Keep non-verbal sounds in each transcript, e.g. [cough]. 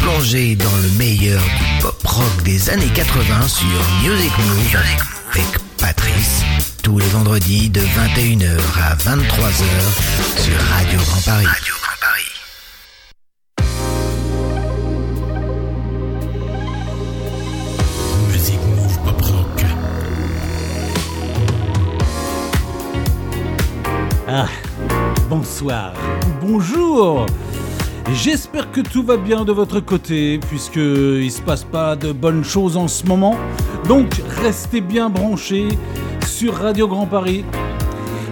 plongée dans le meilleur du pop rock des années 80 sur Music Move avec Patrice. Tous les vendredis de 21h à 23h sur Radio Grand Paris. Radio Grand Paris. Music Move Pop Rock. Ah, bonsoir, bonjour. J'espère que tout va bien de votre côté, puisque il se passe pas de bonnes choses en ce moment. Donc restez bien branchés sur Radio Grand Paris.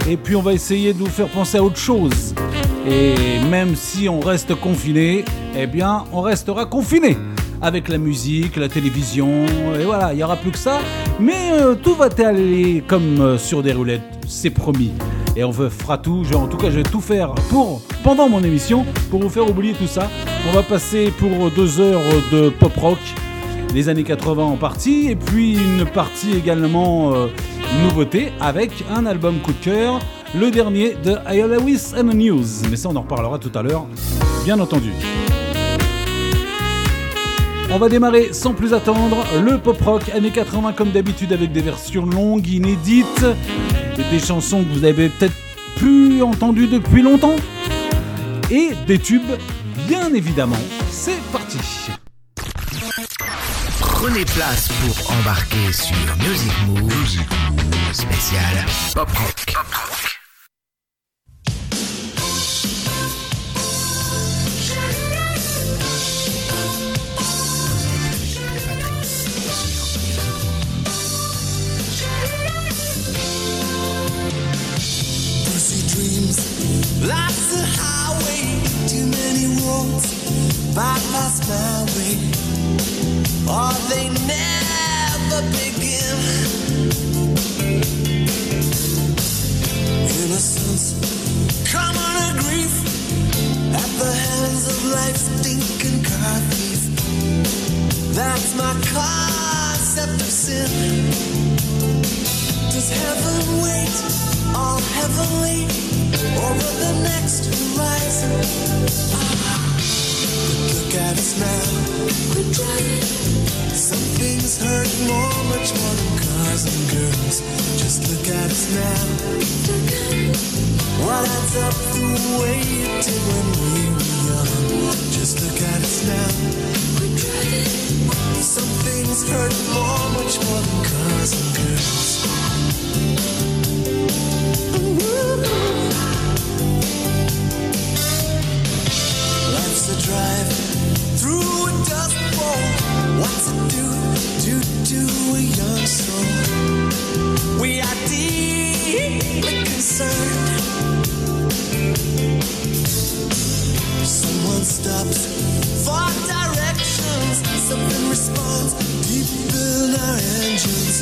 Et puis on va essayer de vous faire penser à autre chose. Et même si on reste confiné, eh bien on restera confiné. Avec la musique, la télévision, et voilà, il n'y aura plus que ça. Mais euh, tout va aller comme euh, sur des roulettes, c'est promis. Et on fera tout, je- en tout cas je vais tout faire pour, pendant mon émission, pour vous faire oublier tout ça. On va passer pour deux heures de pop rock, les années 80 en partie, et puis une partie également euh, nouveauté avec un album coup de cœur, le dernier de I Lewis and the News. Mais ça on en reparlera tout à l'heure, bien entendu. On va démarrer sans plus attendre le pop rock années 80 comme d'habitude avec des versions longues, inédites, des chansons que vous avez peut-être plus entendues depuis longtemps, et des tubes, bien évidemment. C'est parti. Prenez place pour embarquer sur Music Move, spécial pop rock. Too many roads, bypass my way. Or they never begin. Innocence, common grief, at the hands of life's stinking. That's my concept of sin. Does heaven wait all heavenly over the next horizon? But look at us now. Quit trying. Some things hurt more, much more than cars and girls. Just look at us now. What adds up the way it did when we were young? Just look at us now. Quit trying. Some things hurt more, much more than cars and girls. Drive through a dust bowl. What's it do, do, do a young soul? We are deeply concerned. Someone stops for directions. Something responds deep in our engines.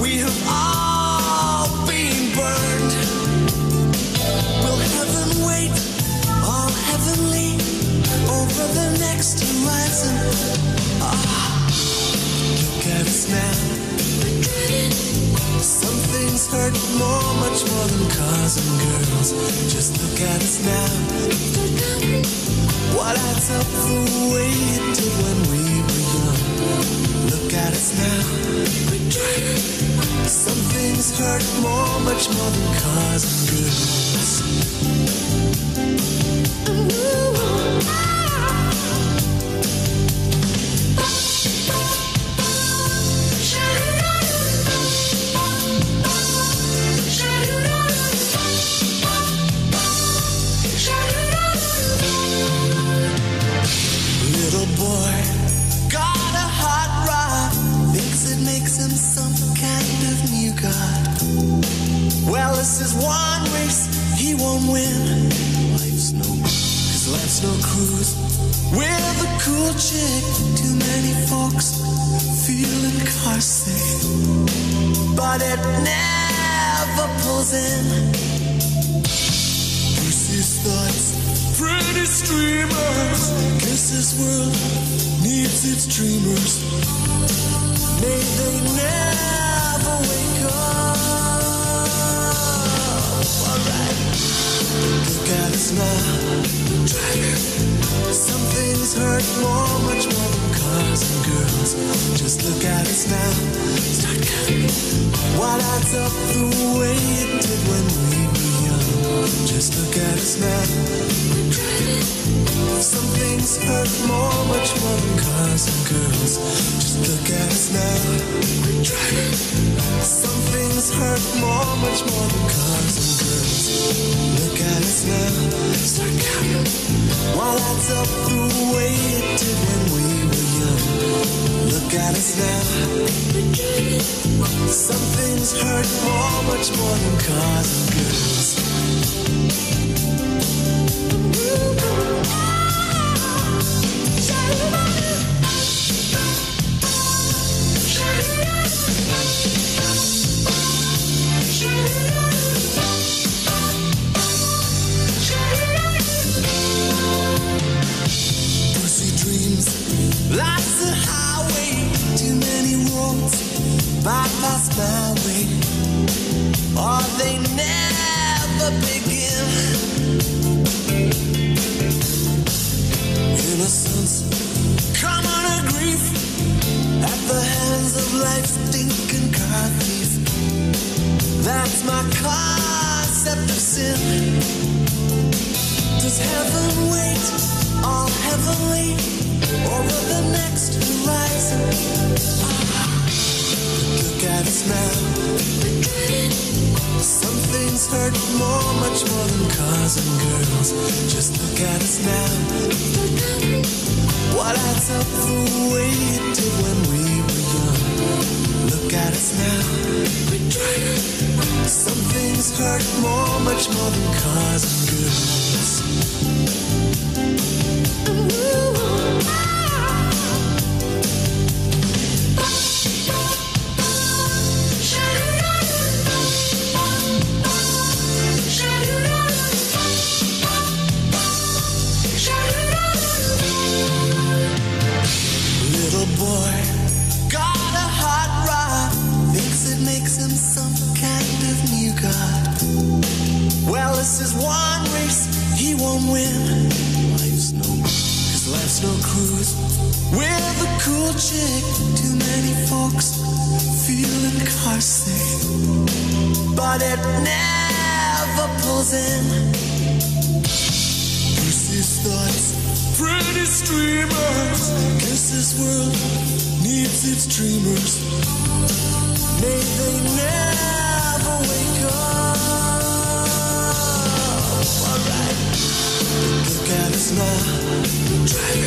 We have all been burned. Will heaven wait all heavenly over the next horizon? Ah, look at us now. Some hurt more, much more than cars and girls. Just look at us now. What adds up the way it did when we were young? Look at us now. Some things hurt more, much more than cars and girls.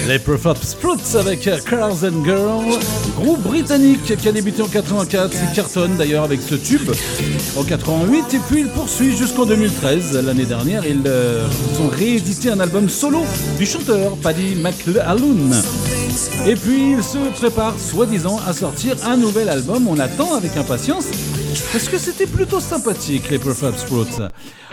Les Perfect Sprouts avec Cars and Girls, groupe britannique qui a débuté en 84, il cartonne d'ailleurs avec ce tube en 88 et puis il poursuit jusqu'en 2013. L'année dernière, ils euh, ont réédité un album solo du chanteur Paddy McAloon. Et puis il se prépare soi-disant à sortir un nouvel album, on attend avec impatience parce que c'était plutôt sympathique les Perfect Sprouts.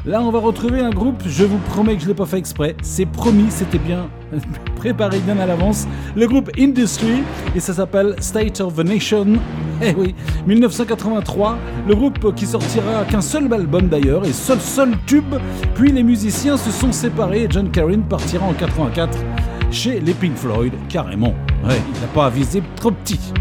Là on va retrouver un groupe, je vous promets que je l'ai pas fait exprès, c'est promis, c'était bien [laughs] préparé bien à l'avance, le groupe Industry et ça s'appelle State of the Nation. Eh oui, 1983, le groupe qui sortira qu'un seul album d'ailleurs et seul seul tube, puis les musiciens se sont séparés et John Carin partira en 84 chez les Pink Floyd, carrément. Ouais, il n'a pas avisé trop petit.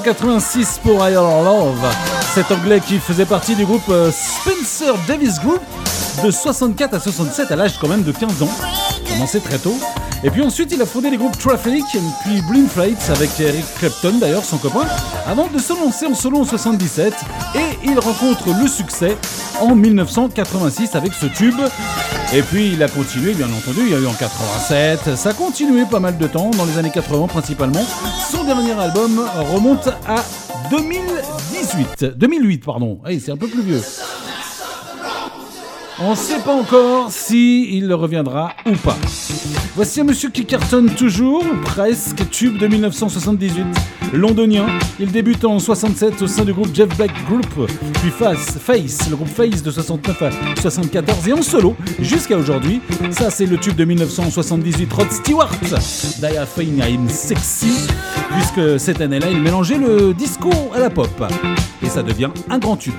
1986 pour I Love. Cet anglais qui faisait partie du groupe euh, Spencer Davis Group de 64 à 67 à l'âge quand même de 15 ans. Commencé très tôt. Et puis ensuite, il a fondé les groupes Traffic, puis Blind Flights avec Eric Clapton d'ailleurs, son copain, avant de se lancer en solo en 77. Et il rencontre le succès en 1986 avec ce tube. Et puis il a continué, bien entendu, il y a eu en 87, ça a continué pas mal de temps, dans les années 80 principalement. Son dernier album remonte à 2018, 2008 pardon, hey, c'est un peu plus vieux. On ne sait pas encore si il reviendra ou pas. Voici un monsieur qui cartonne toujours, ou presque, tube de 1978, londonien. Il débute en 67 au sein du groupe Jeff Beck Group, puis Face, Face, le groupe Face de 69 à 74 et en solo jusqu'à aujourd'hui. Ça, c'est le tube de 1978, Rod Stewart, Diaphane I'm Sexy, puisque cette année-là, il mélangeait le disco à la pop. Et ça devient un grand tube.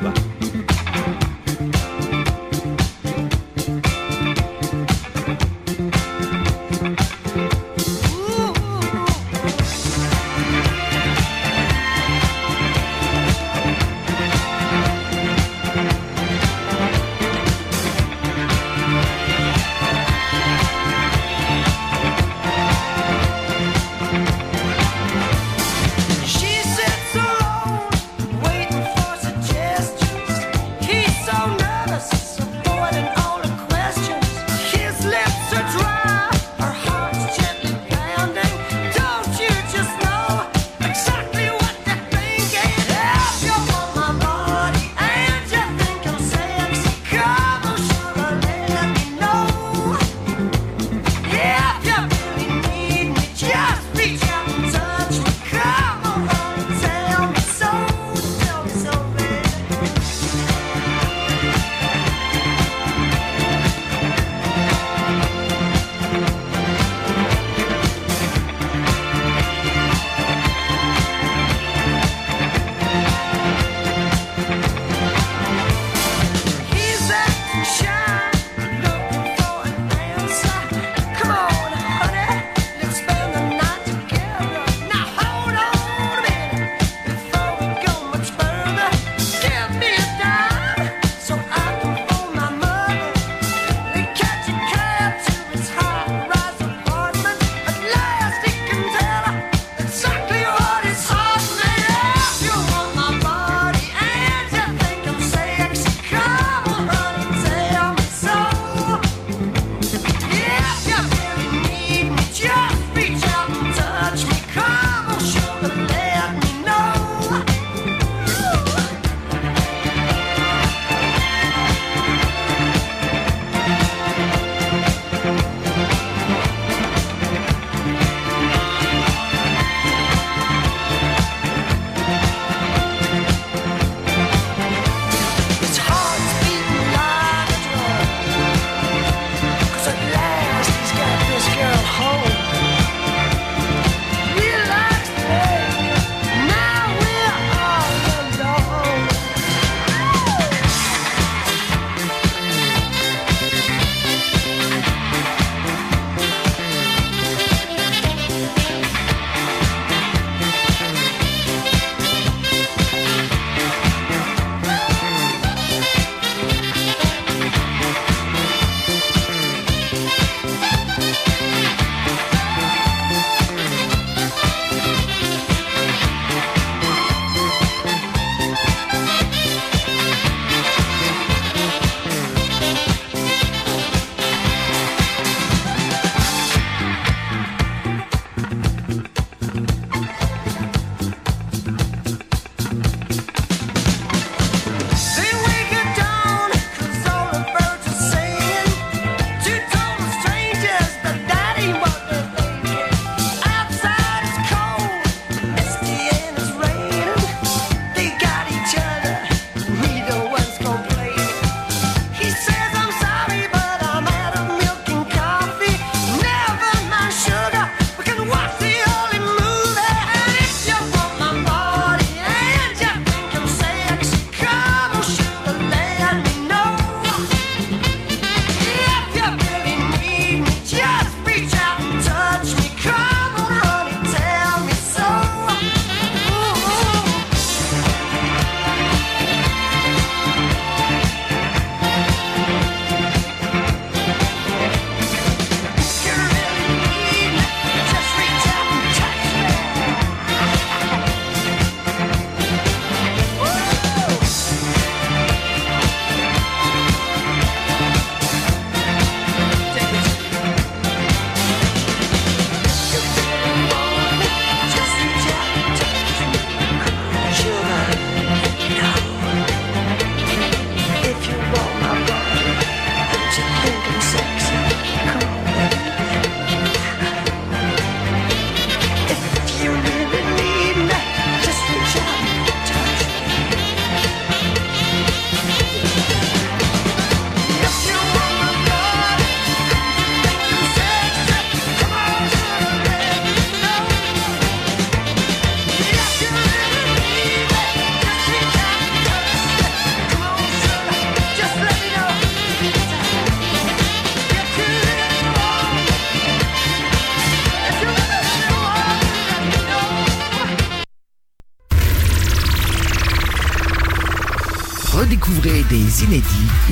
Des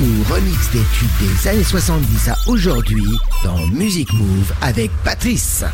ou remix des tubes des années 70 à aujourd'hui dans Music Move avec Patrice.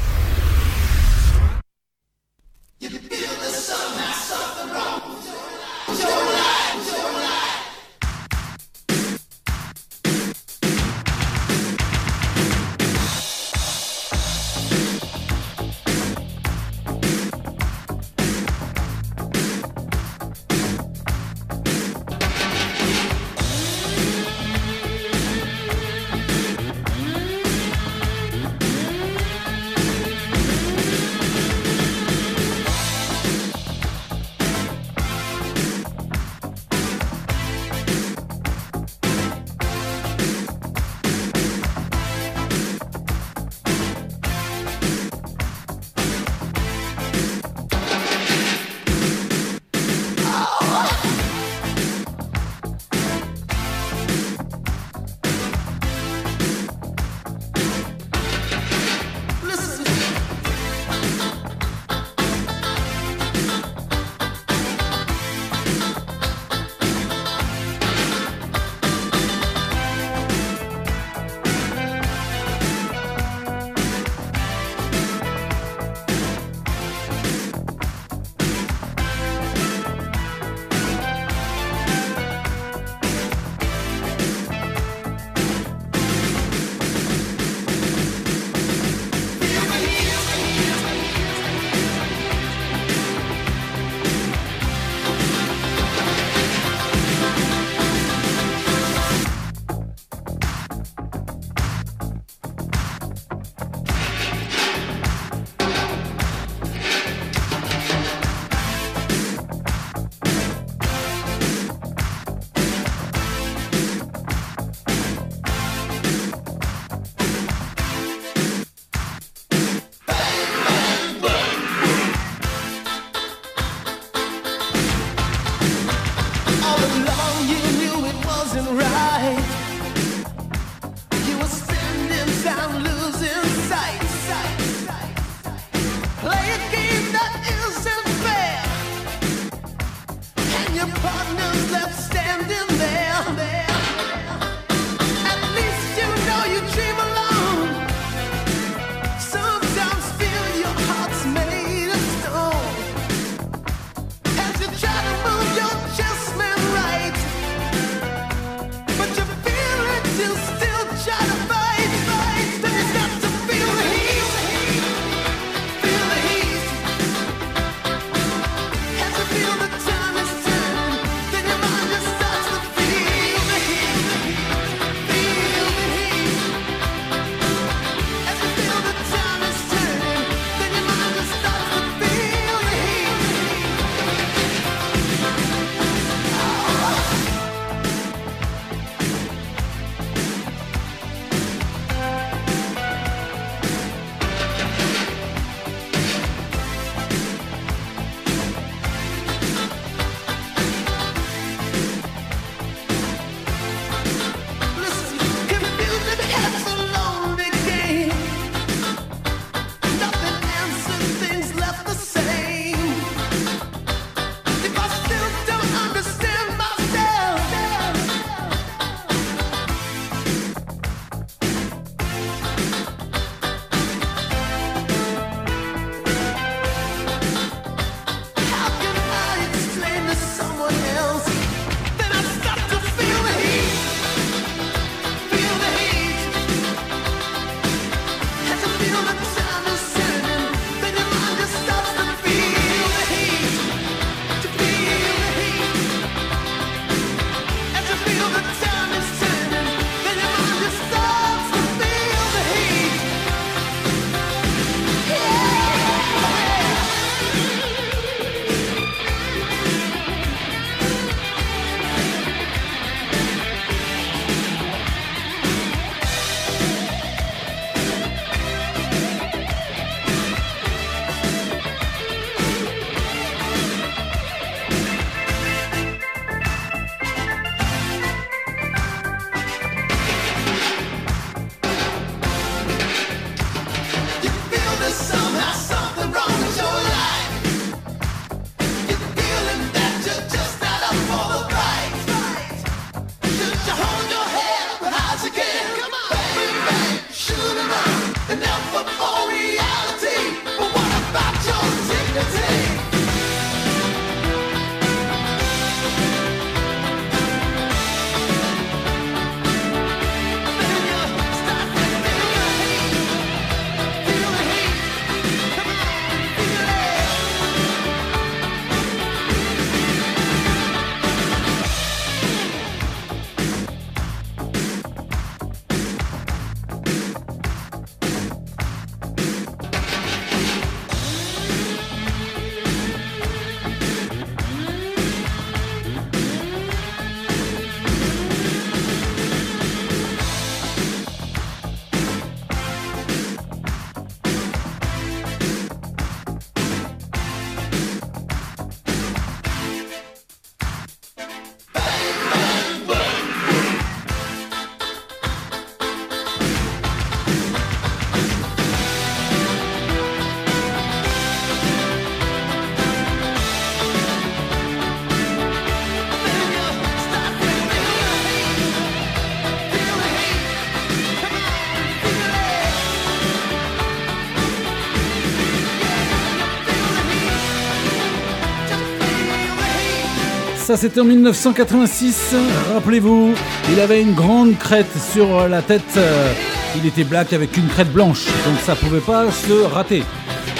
Ça, c'était en 1986. Rappelez-vous, il avait une grande crête sur la tête. Euh, il était black avec une crête blanche, donc ça pouvait pas se rater.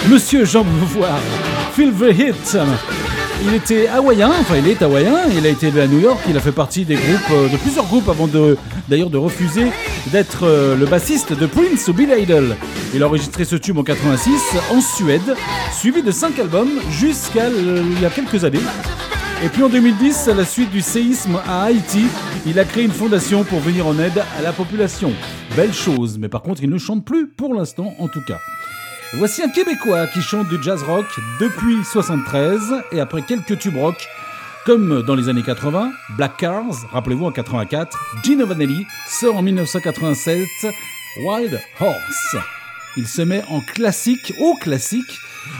Monsieur Jean Beauvoir, Feel the Hit. Il était hawaïen, enfin il est hawaïen, il a été élevé à New York, il a fait partie des groupes, euh, de plusieurs groupes avant de, d'ailleurs de refuser d'être euh, le bassiste de Prince ou Bill Idol. Il a enregistré ce tube en 86 en Suède, suivi de 5 albums jusqu'à il y a quelques années. Et puis en 2010, à la suite du séisme à Haïti, il a créé une fondation pour venir en aide à la population. Belle chose, mais par contre, il ne chante plus pour l'instant en tout cas. Voici un Québécois qui chante du jazz rock depuis 73 et après quelques tubes rock, comme dans les années 80, Black Cars, rappelez-vous en 84, Gino Vanelli sort en 1987 Wild Horse. Il se met en classique, au classique,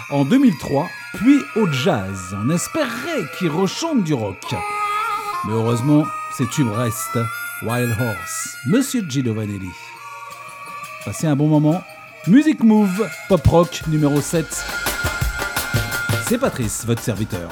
en 2003 puis au jazz. On espérait qu'il rechante du rock. Mais heureusement, ces tubes restent. Wild Horse, Monsieur Gino Vanelli. Passez un bon moment. Music Move, pop rock numéro 7. C'est Patrice, votre serviteur.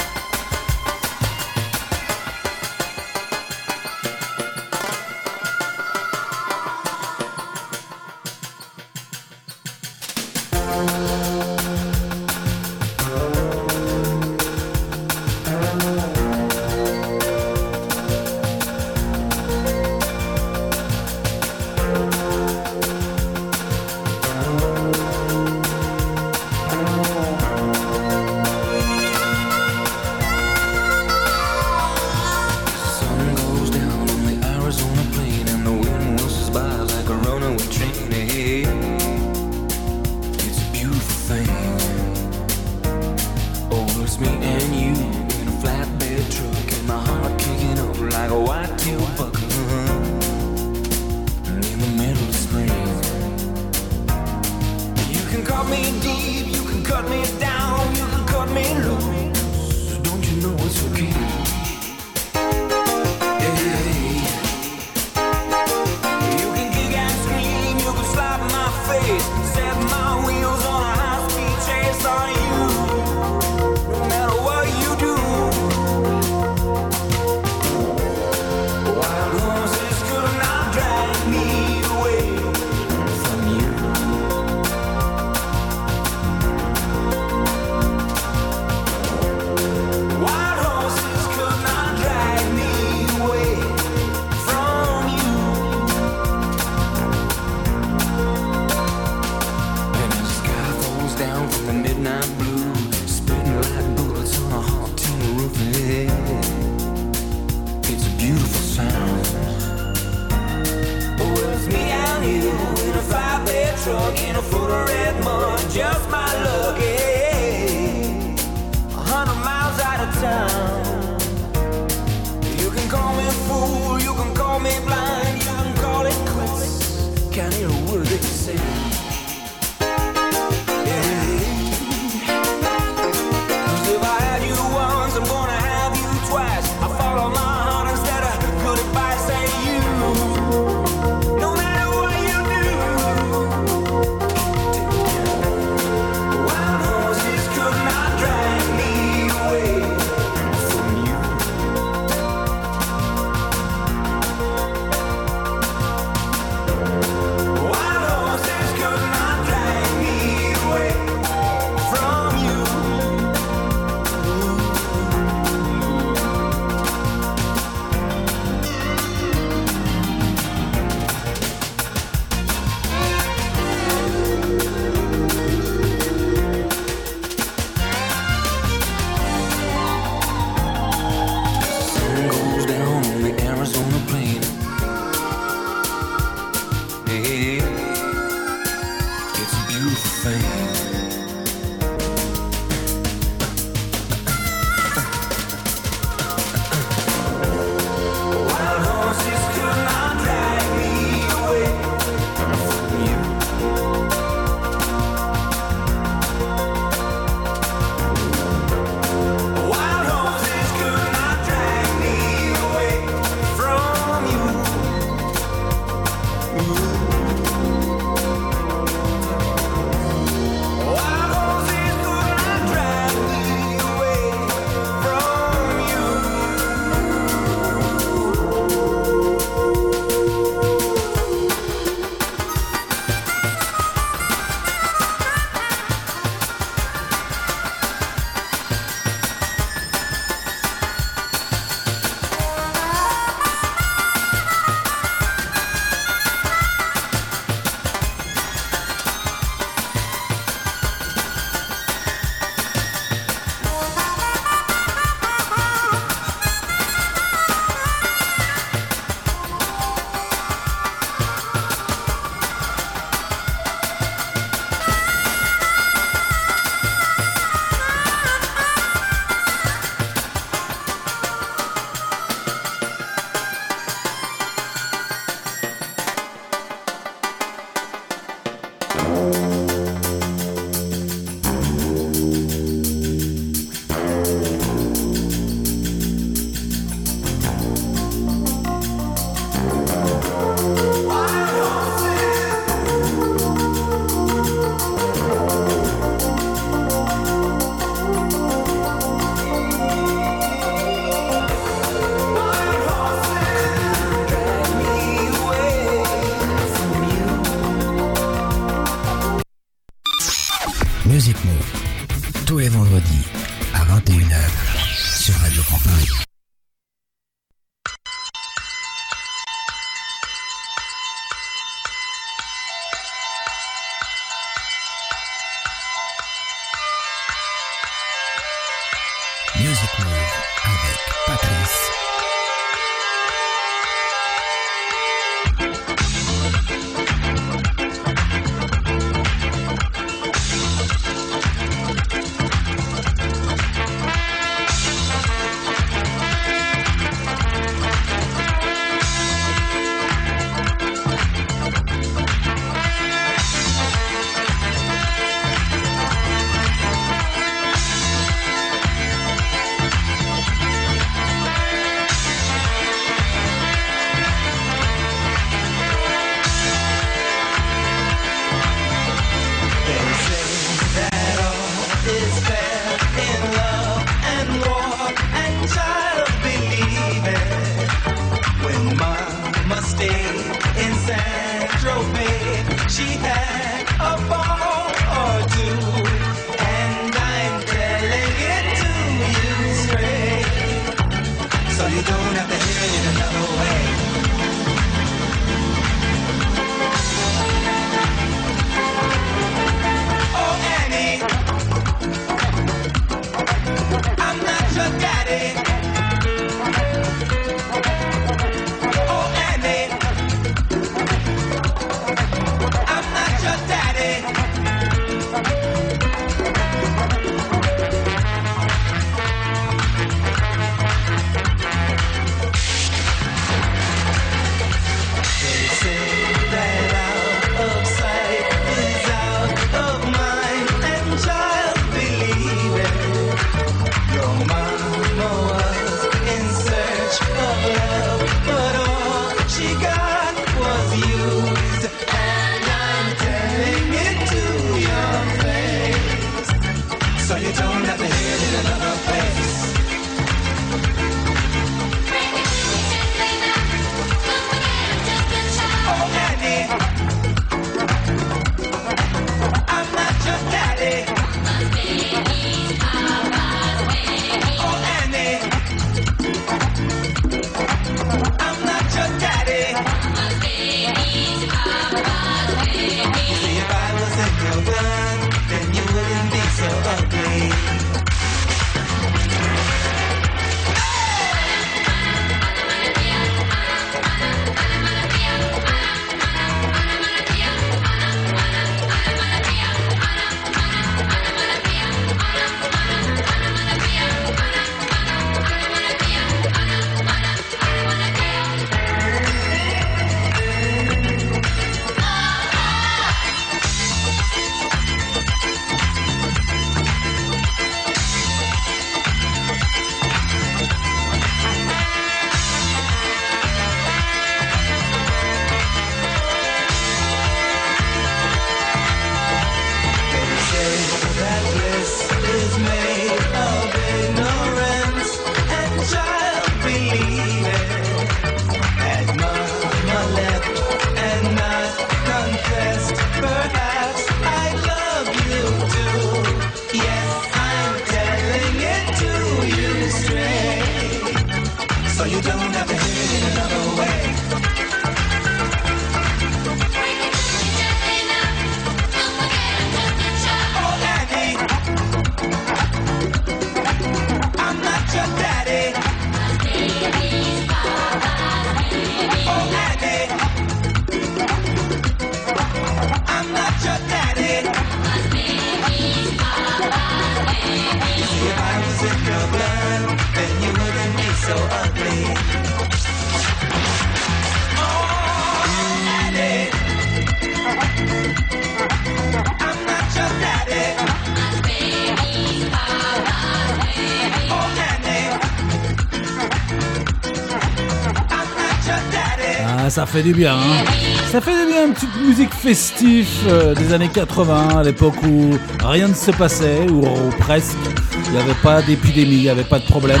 Fait du bien. Hein. ça fait du bien, une petite musique festive euh, des années 80, à l'époque où rien ne se passait, ou, presque. Il n'y avait pas d'épidémie, il n'y avait pas de problème.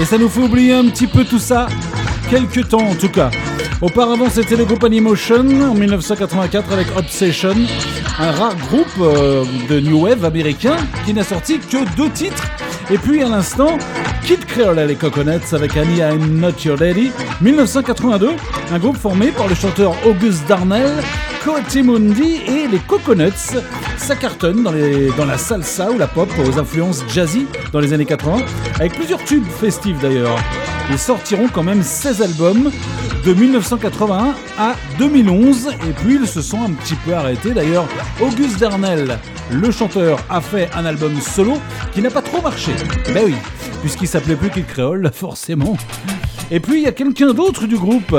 Et ça nous fait oublier un petit peu tout ça, quelques temps en tout cas. Auparavant, c'était le groupe Animotion en 1984 avec Obsession, un rare groupe euh, de New Wave américain qui n'a sorti que deux titres. Et puis à l'instant, Kid Creole et les Coconuts avec Annie I'm Not Your Lady, 1982, un groupe formé par le chanteur Auguste Darnell, Mundi et les Coconuts. Ça cartonne dans, dans la salsa ou la pop aux influences jazzy dans les années 80, avec plusieurs tubes festifs d'ailleurs. Ils sortiront quand même 16 albums de 1981 à 2011 et puis ils se sont un petit peu arrêtés. D'ailleurs, Auguste Darnell, le chanteur, a fait un album solo qui n'a pas trop marché. Ben oui, puisqu'il s'appelait plus qu'il créole, [laughs] forcément. Et puis il y a quelqu'un d'autre du groupe,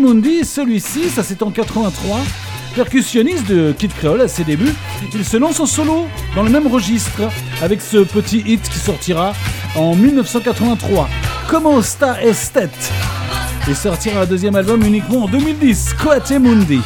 Mundi, celui-ci, ça c'est en 83. Percussionniste de Kid Creole à ses débuts, il se lance en solo dans le même registre avec ce petit hit qui sortira en 1983. Como sta estet et sortira un deuxième album uniquement en 2010, Mundi.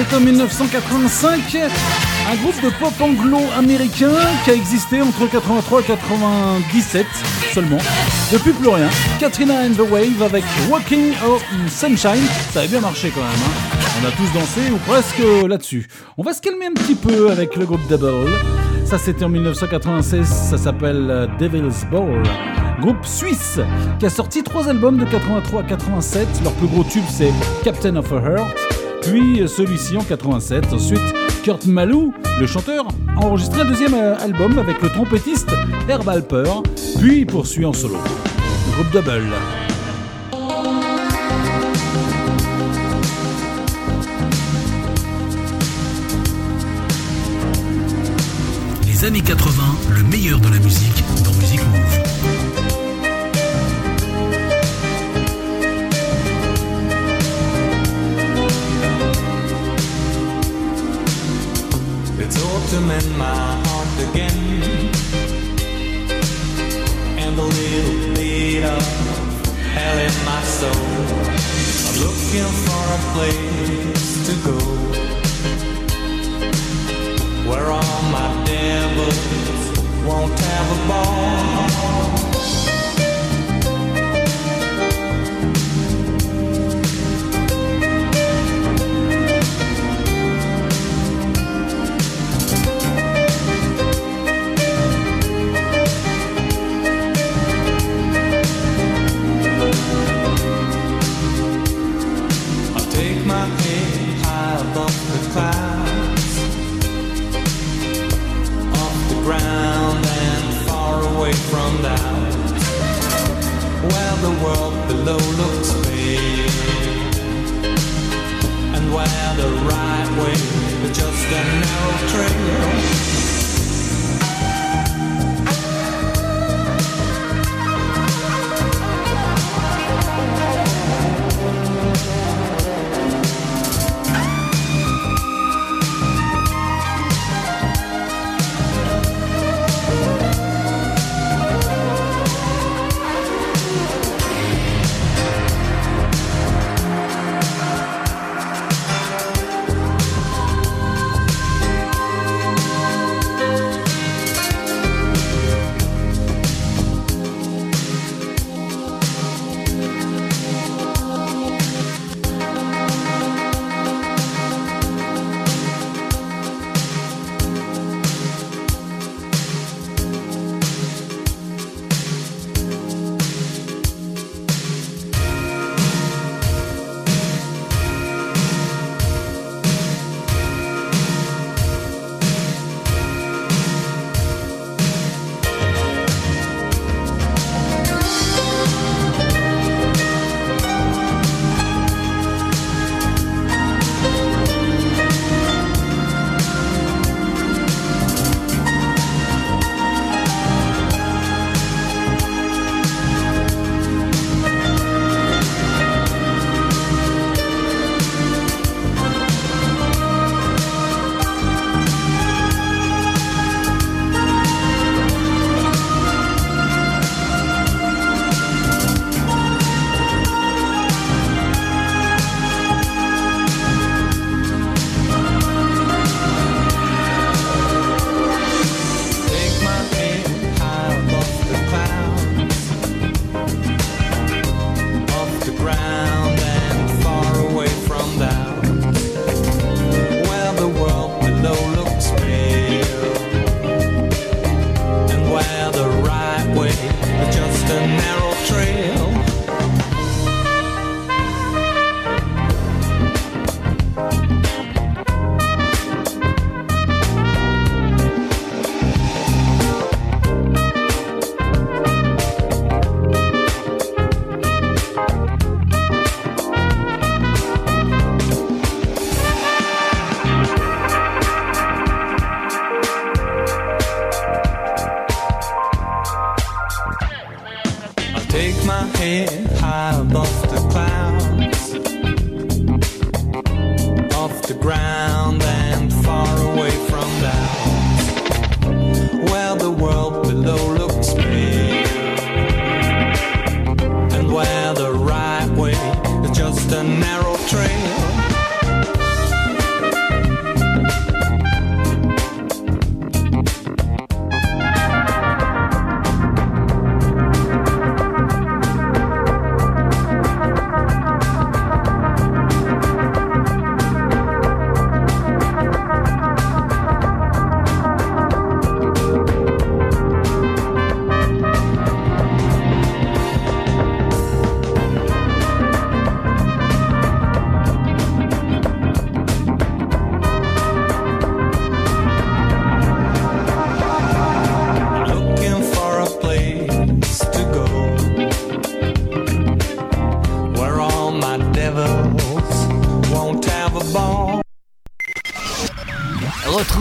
c'était en 1985. Un groupe de pop anglo-américain qui a existé entre 83 et 97 seulement. Depuis plus rien. Katrina and the Wave avec Walking or Sunshine. Ça avait bien marché quand même. Hein. On a tous dansé ou presque là-dessus. On va se calmer un petit peu avec le groupe Double. Ça c'était en 1996. Ça s'appelle euh, Devil's Ball groupe suisse qui a sorti trois albums de 83 à 87. Leur plus gros tube c'est Captain of a Heart puis celui-ci en 87. Ensuite, Kurt Malou, le chanteur, a enregistré un deuxième euh, album avec le trompettiste Herb Alper, puis poursuit en solo. Groupe Double. Les années 80, le meilleur de la musique Autumn in my heart again. And a little bit of hell in my soul. I'm looking for a place to go. Where all my devils won't have a ball. The world below looks pale, and where the right way is just a narrow trail.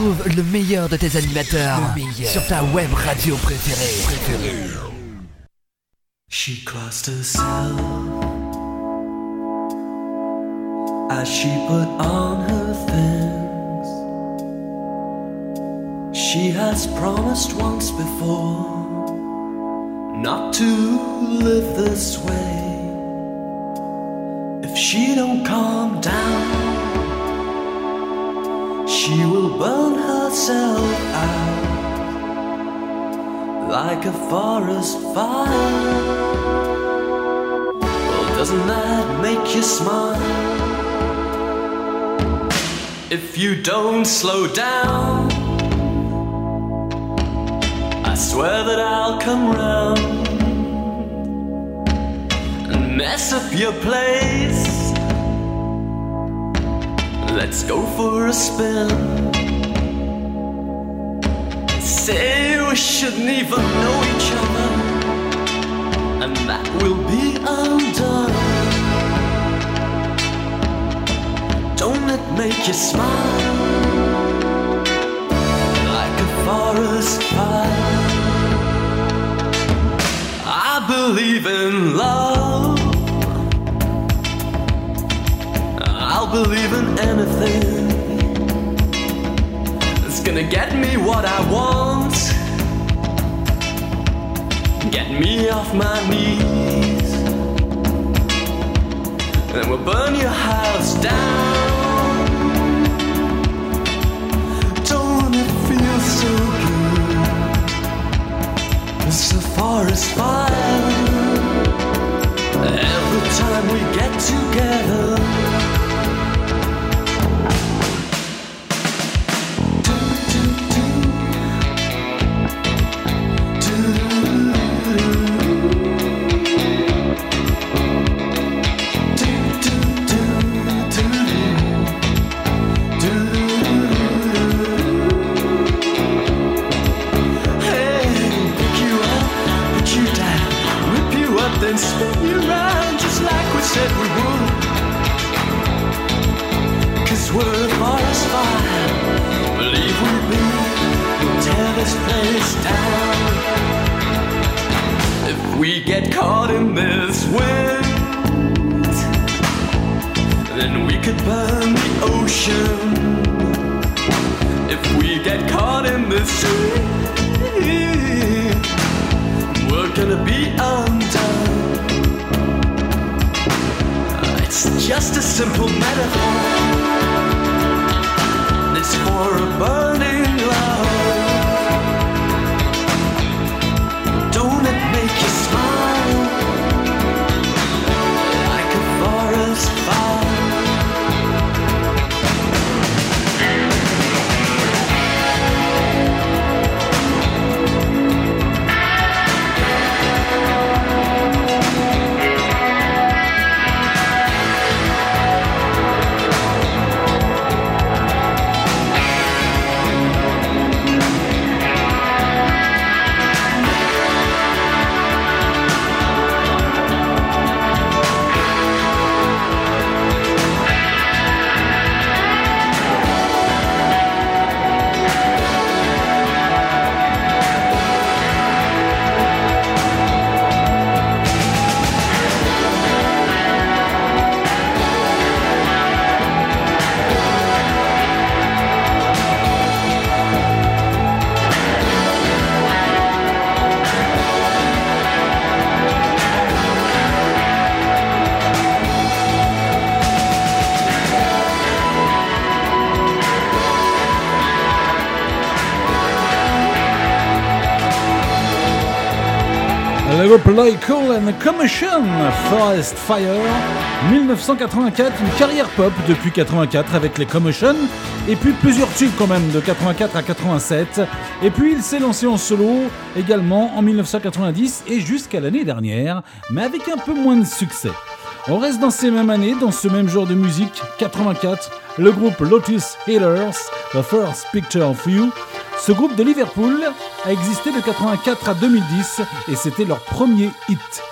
Retrouve le meilleur de tes animateurs sur ta web radio préférée. She crossed herself as she put on her things. She has promised once before not to live this way. If she don't calm down, she will burn herself out like a forest fire. Well, doesn't that make you smile? If you don't slow down, I swear that I'll come round and mess up your place. Let's go for a spin. Say we shouldn't even know each other, and that will be undone. Don't it make you smile like a forest fire? I believe in love. I'll believe in anything. It's gonna get me what I want. Get me off my knees. And then we'll burn your house down. Don't it feel so good? It's a forest fire. Every time we get together. Lycal and Commotion, Forest Fire, 1984, une carrière pop depuis 84 avec les Commotion, et puis plusieurs tubes quand même de 84 à 87, et puis il s'est lancé en solo également en 1990 et jusqu'à l'année dernière, mais avec un peu moins de succès. On reste dans ces mêmes années, dans ce même genre de musique, 84, le groupe Lotus Healers, The First Picture of You. Ce groupe de Liverpool a existé de 84 à 2010 et c'était leur premier hit.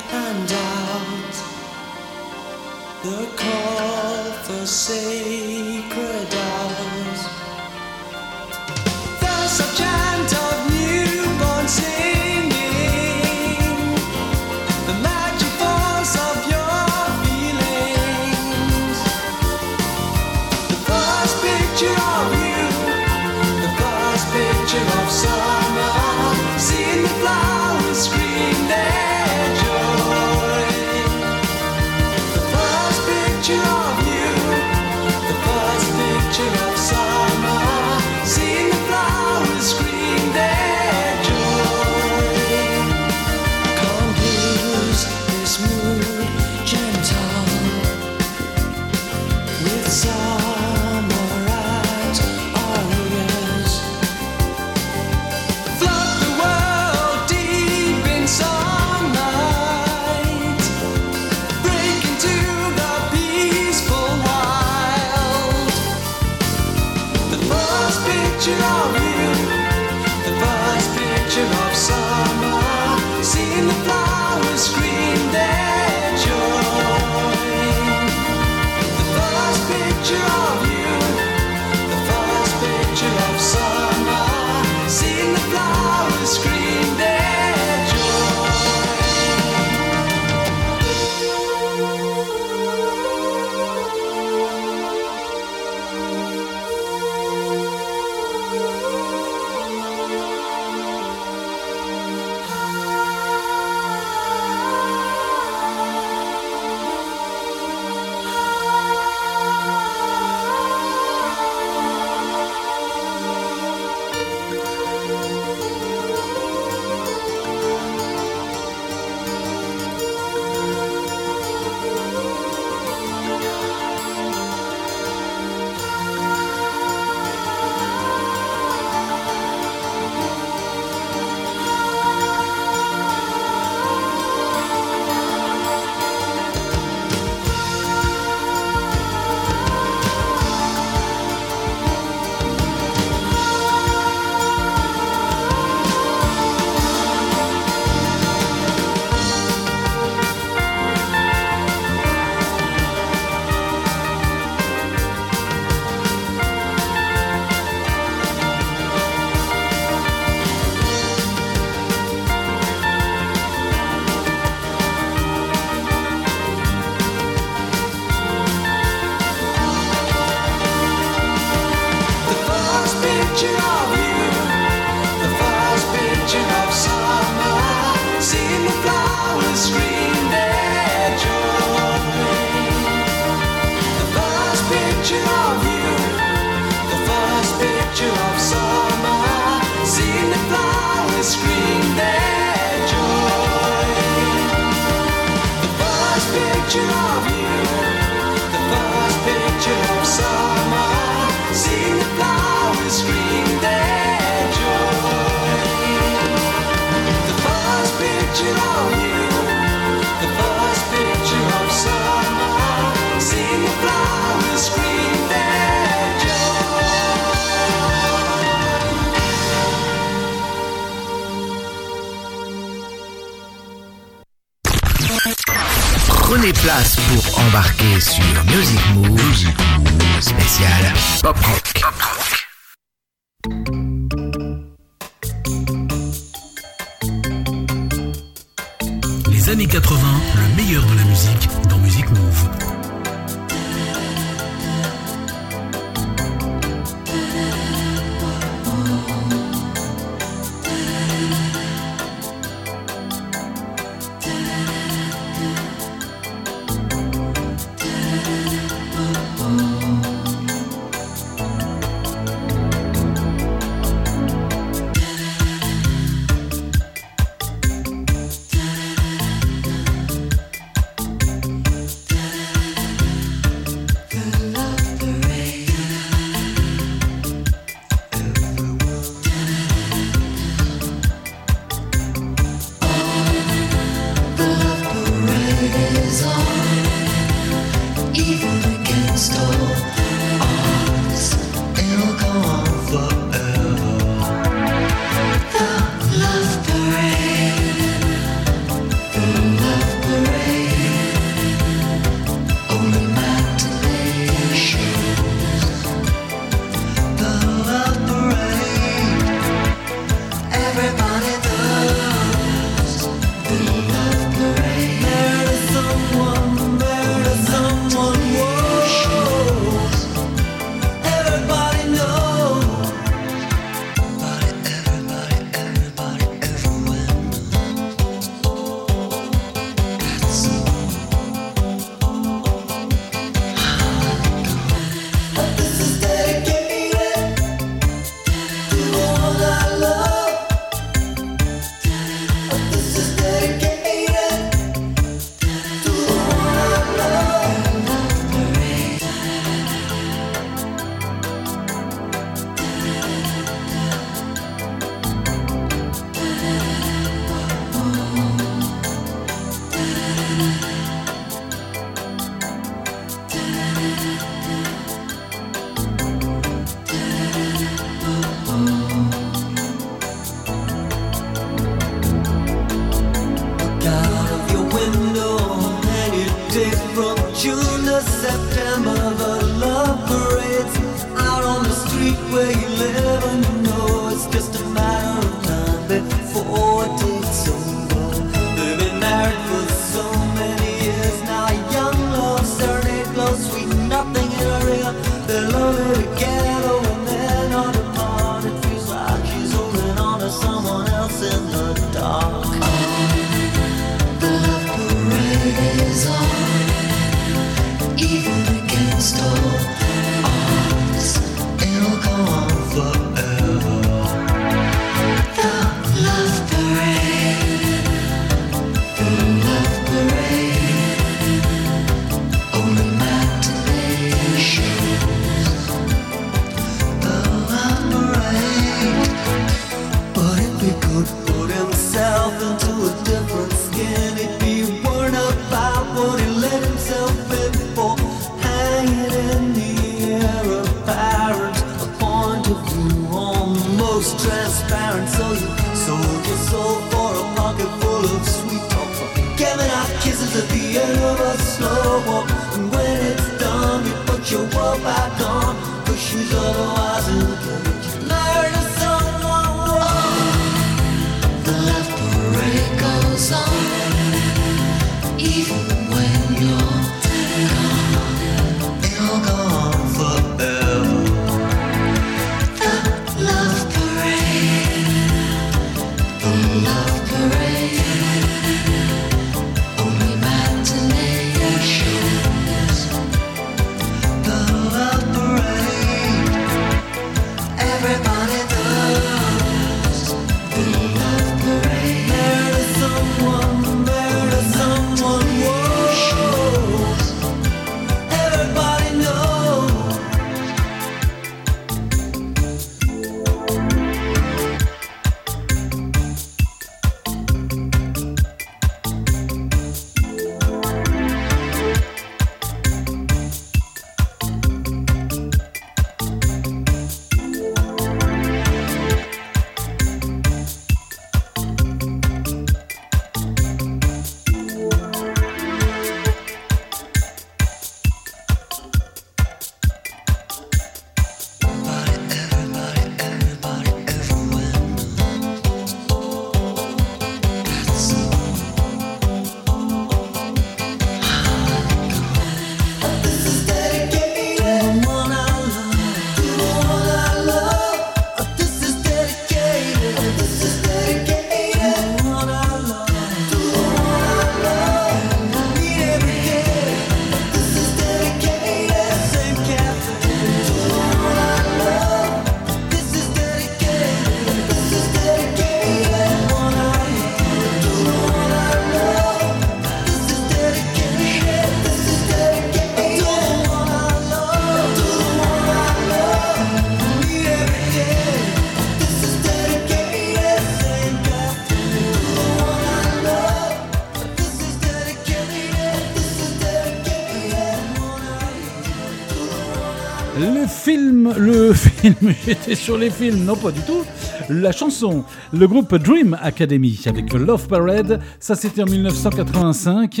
Le film, [laughs] j'étais sur les films, non pas du tout. La chanson, le groupe Dream Academy avec Love Parade, ça c'était en 1985.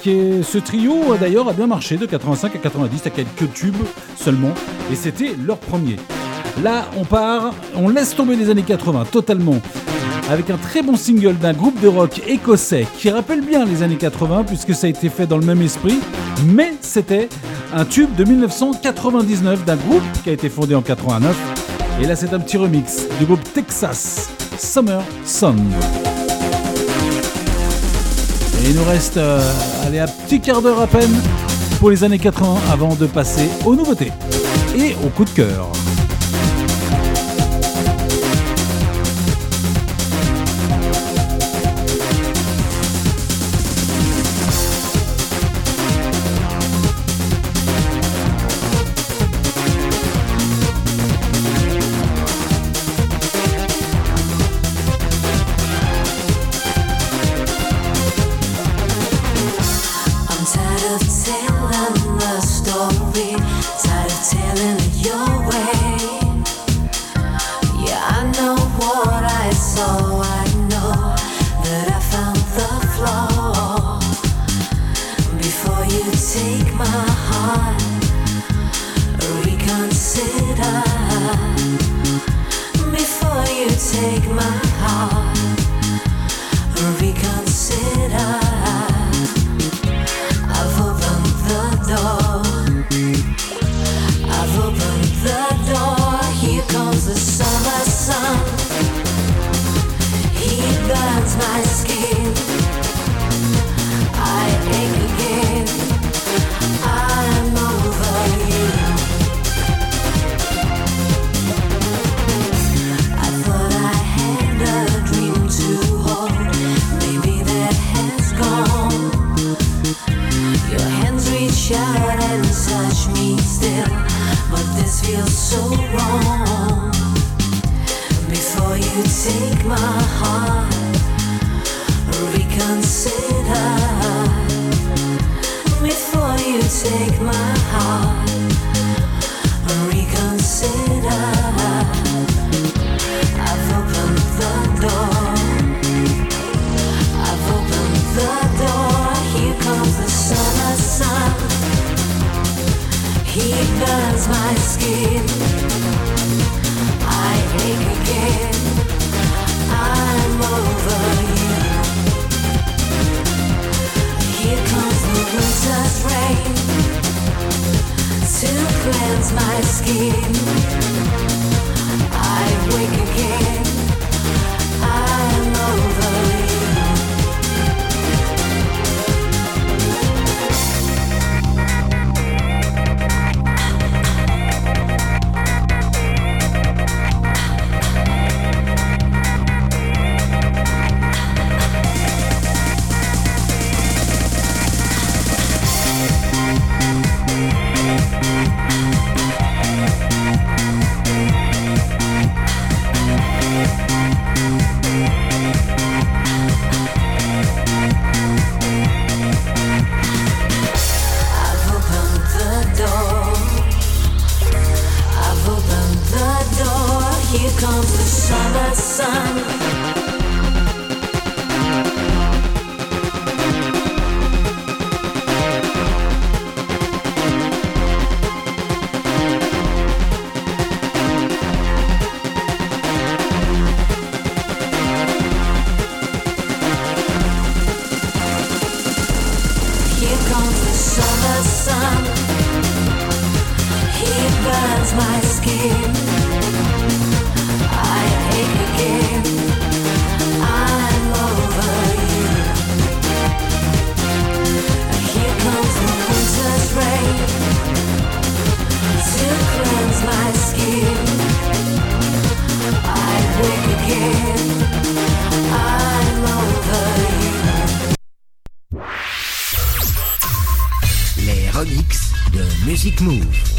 Qui est- ce trio d'ailleurs a bien marché de 85 à 90, à quelques tubes seulement, et c'était leur premier. Là, on part, on laisse tomber les années 80 totalement, avec un très bon single d'un groupe de rock écossais qui rappelle bien les années 80 puisque ça a été fait dans le même esprit, mais c'était un tube de 1999 d'un groupe qui a été fondé en 89. Et là, c'est un petit remix du groupe Texas Summer Song. Et il nous reste euh, un petit quart d'heure à peine pour les années 80 avant de passer aux nouveautés et au coup de cœur. I ache again. I'm over you. Music Move.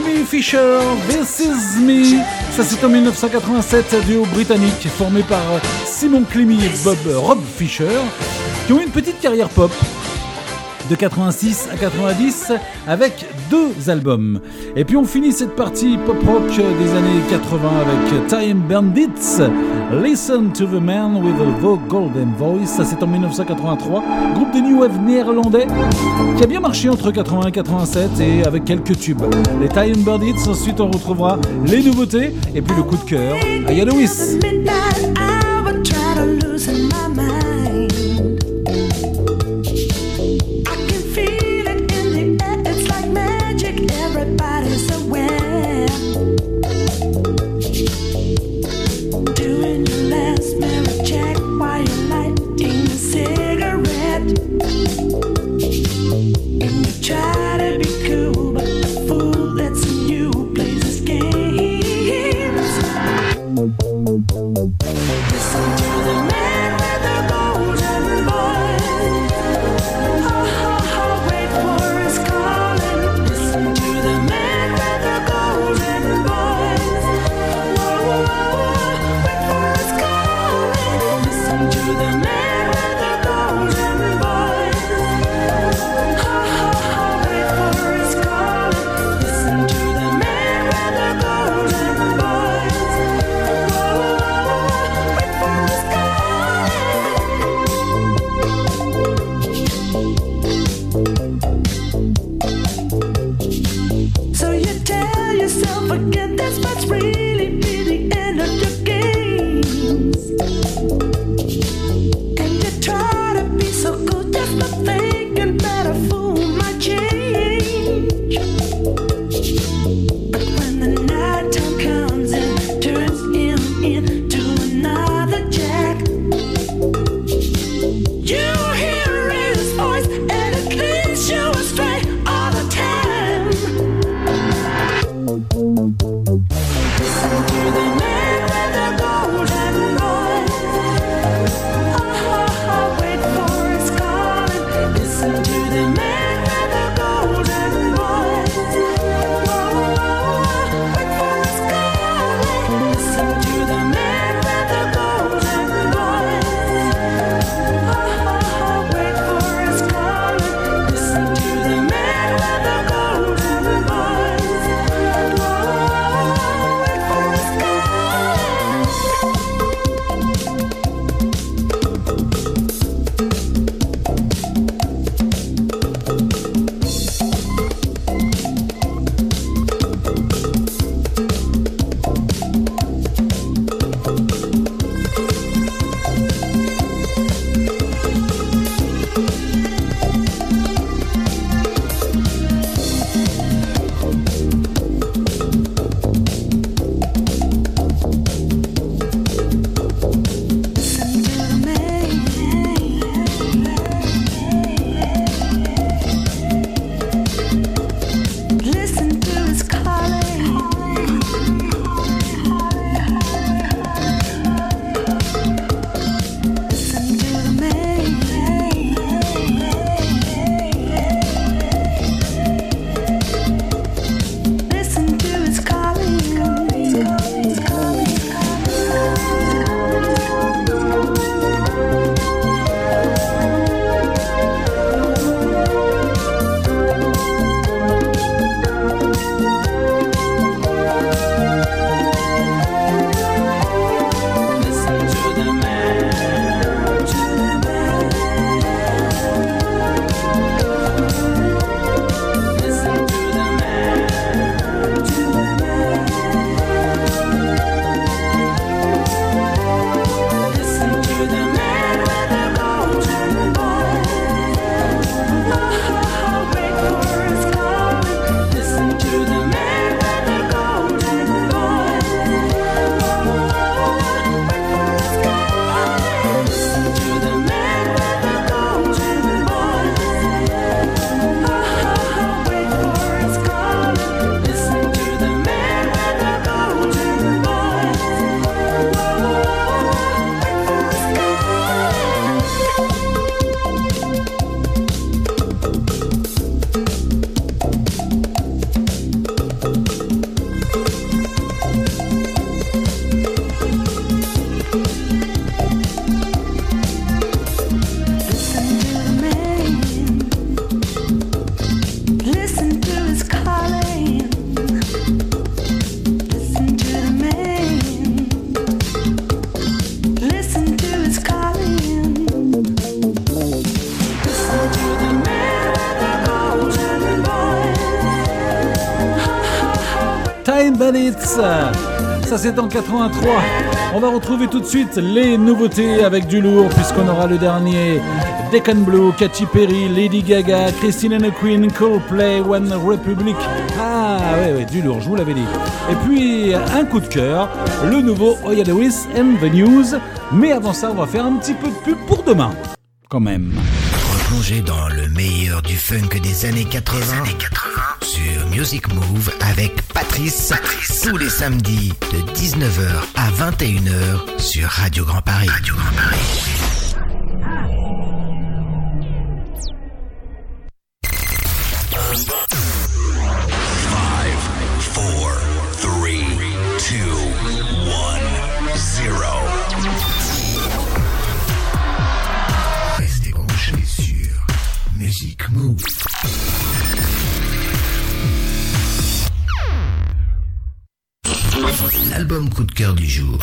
Clemmy Fisher, This Is Me. Ça c'est en 1987, un duo britannique formé par Simon Clemmy et Bob Rob Fisher, qui ont eu une petite carrière pop de 86 à 90 avec deux albums. Et puis on finit cette partie pop rock des années 80 avec Time Bandits, Listen to the Man with the Golden Voice. Ça c'est en 1983, groupe de new wave néerlandais qui a bien marché entre 80 et 87 et avec quelques tubes. Les Time Bandits, ensuite on retrouvera les nouveautés et puis le coup de cœur à Yadowis. Listen to the man Bandits. Ça c'est en 83. On va retrouver tout de suite les nouveautés avec du lourd puisqu'on aura le dernier Deccan Blue, Katy Perry, Lady Gaga, Christine and the Queen, Coldplay, One Republic. Ah ouais ouais du lourd, je vous l'avais dit. Et puis un coup de cœur, le nouveau Oya Lewis and the News. Mais avant ça, on va faire un petit peu de pub pour demain. Quand même. Replongez dans le meilleur du funk des années 80, sur Music Move avec Patrice, tous les samedis de 19h à 21h sur Radio Grand Paris. Radio Grand Paris. Five, four, three, two, one, zero. Restez branchés sur Music Move. L'album coup de cœur du jour.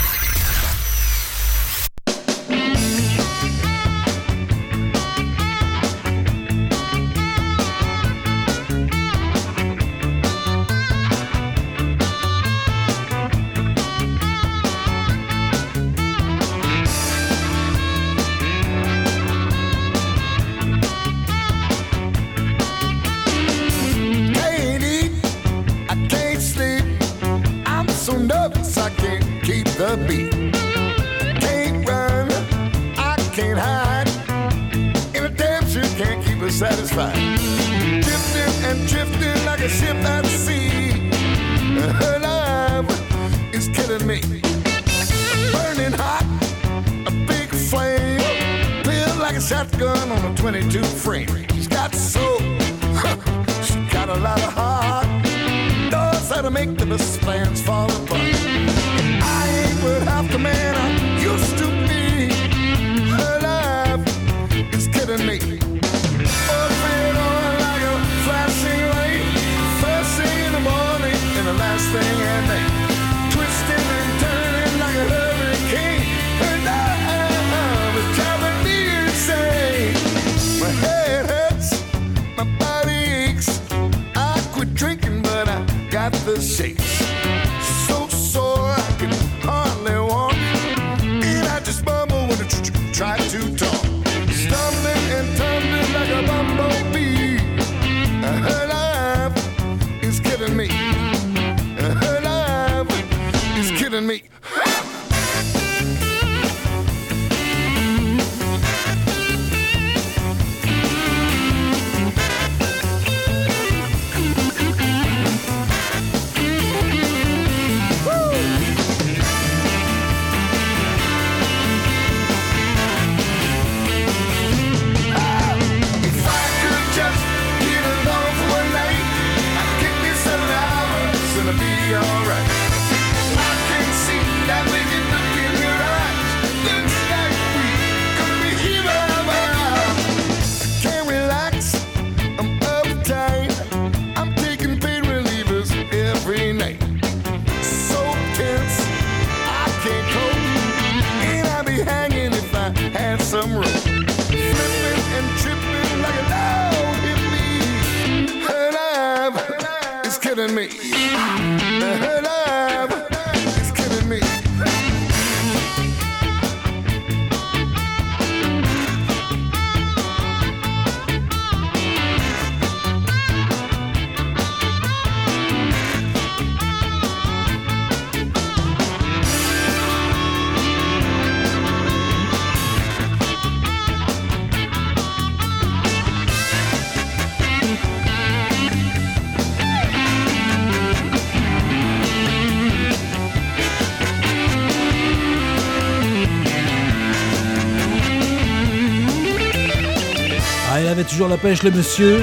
Pêche, le monsieur,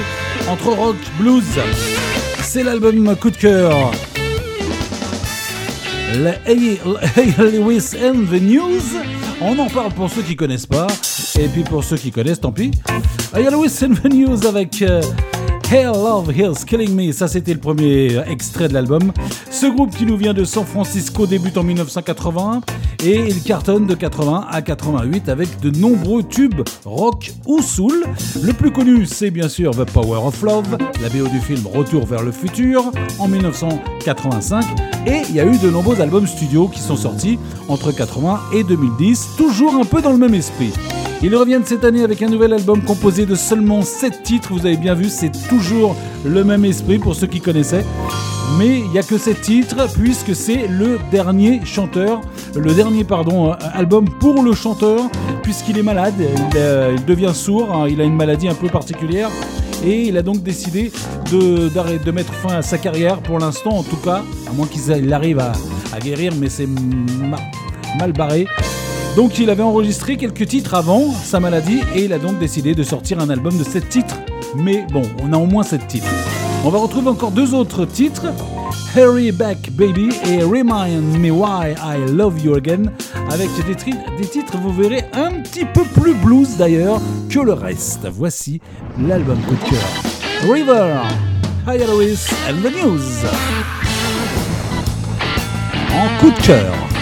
entre rock, blues. C'est l'album coup de cœur. Le Lewis and the News. On en parle pour ceux qui connaissent pas. Et puis pour ceux qui connaissent, tant pis. Hey Lewis and the News avec euh, Hair Love Hills Killing Me. Ça, c'était le premier euh, extrait de l'album. Ce groupe qui nous vient de San Francisco débute en 1981 Et il cartonne de 80 à 88 avec de nombreux tubes rock ou soul. Le plus connu, c'est bien sûr The Power of Love, la BO du film Retour vers le futur en 1985. Et il y a eu de nombreux albums studio qui sont sortis entre 80 et 2010, toujours un peu dans le même esprit. Ils reviennent cette année avec un nouvel album composé de seulement 7 titres. Vous avez bien vu, c'est toujours le même esprit pour ceux qui connaissaient. Mais il n'y a que 7 titres puisque c'est le dernier chanteur, le dernier pardon, euh, album pour le chanteur puisqu'il est malade, il, euh, devient sourd, hein, il a une maladie un peu particulière et il a donc décidé de, mettre fin à sa carrière pour l'instant en tout cas, à moins qu'il il arrive à, guérir mais c'est ma- mal barré. Donc il avait enregistré quelques titres avant sa maladie et il a donc décidé de sortir un album de 7 titres. Mais bon, on a au moins 7 titres. On va retrouver encore deux autres titres, Hurry Back Baby et Remind Me Why I Love You Again, avec des, des titres, vous verrez, un petit peu plus blues d'ailleurs que le reste. Voici l'album coup de cœur. River, Higher Lewis and the News. En coup de cœur.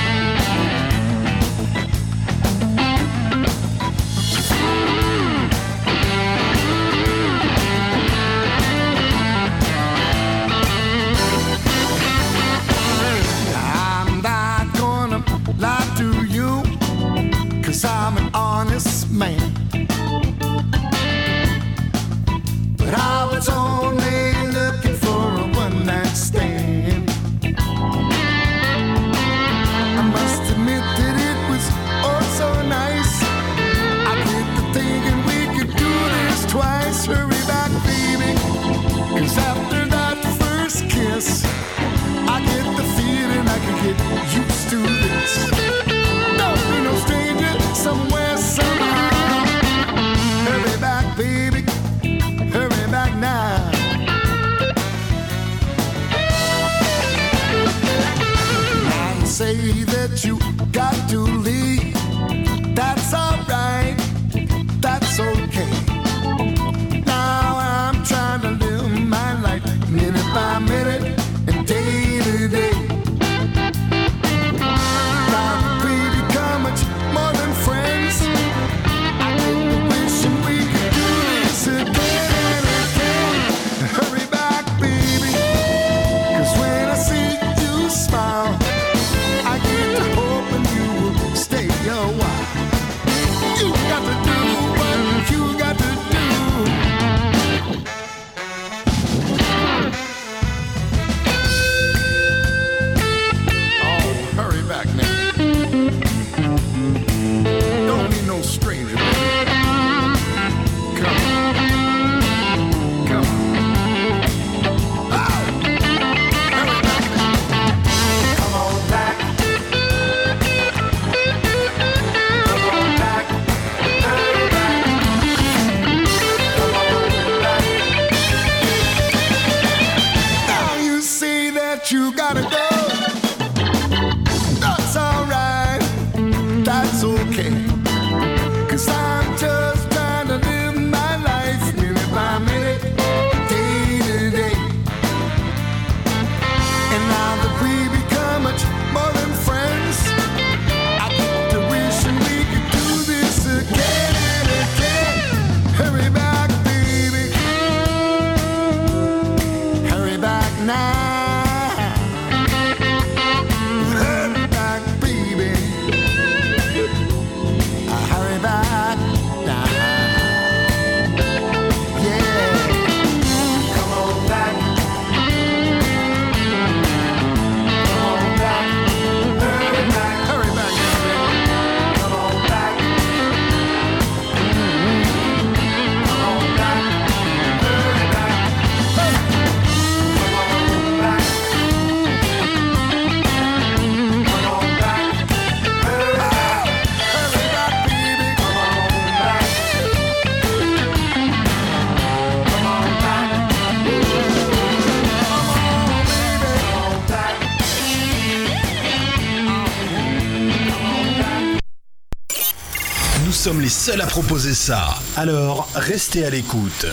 Seuls à proposer ça. Alors, restez à l'écoute.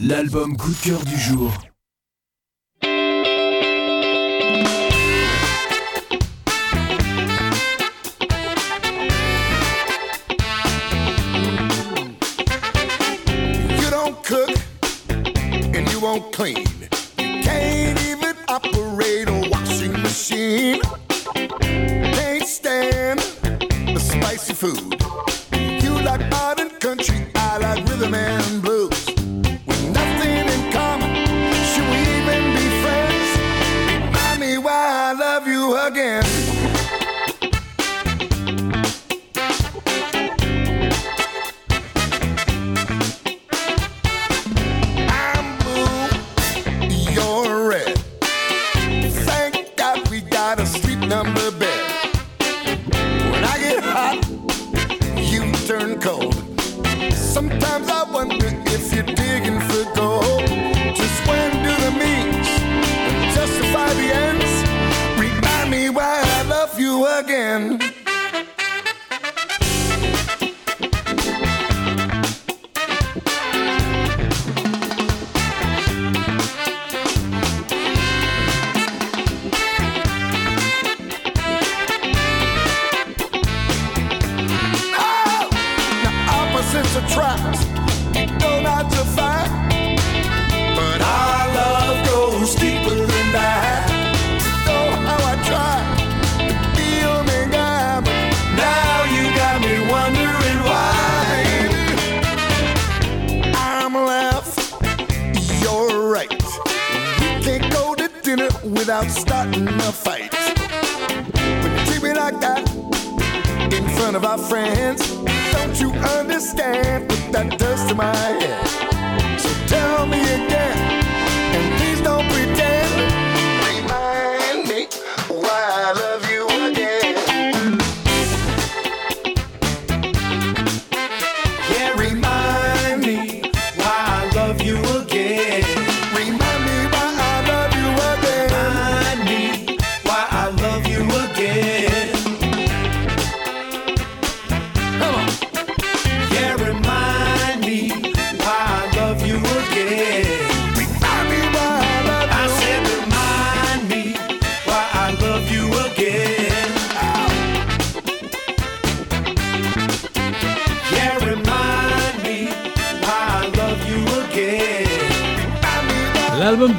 L'album coup de cœur du jour.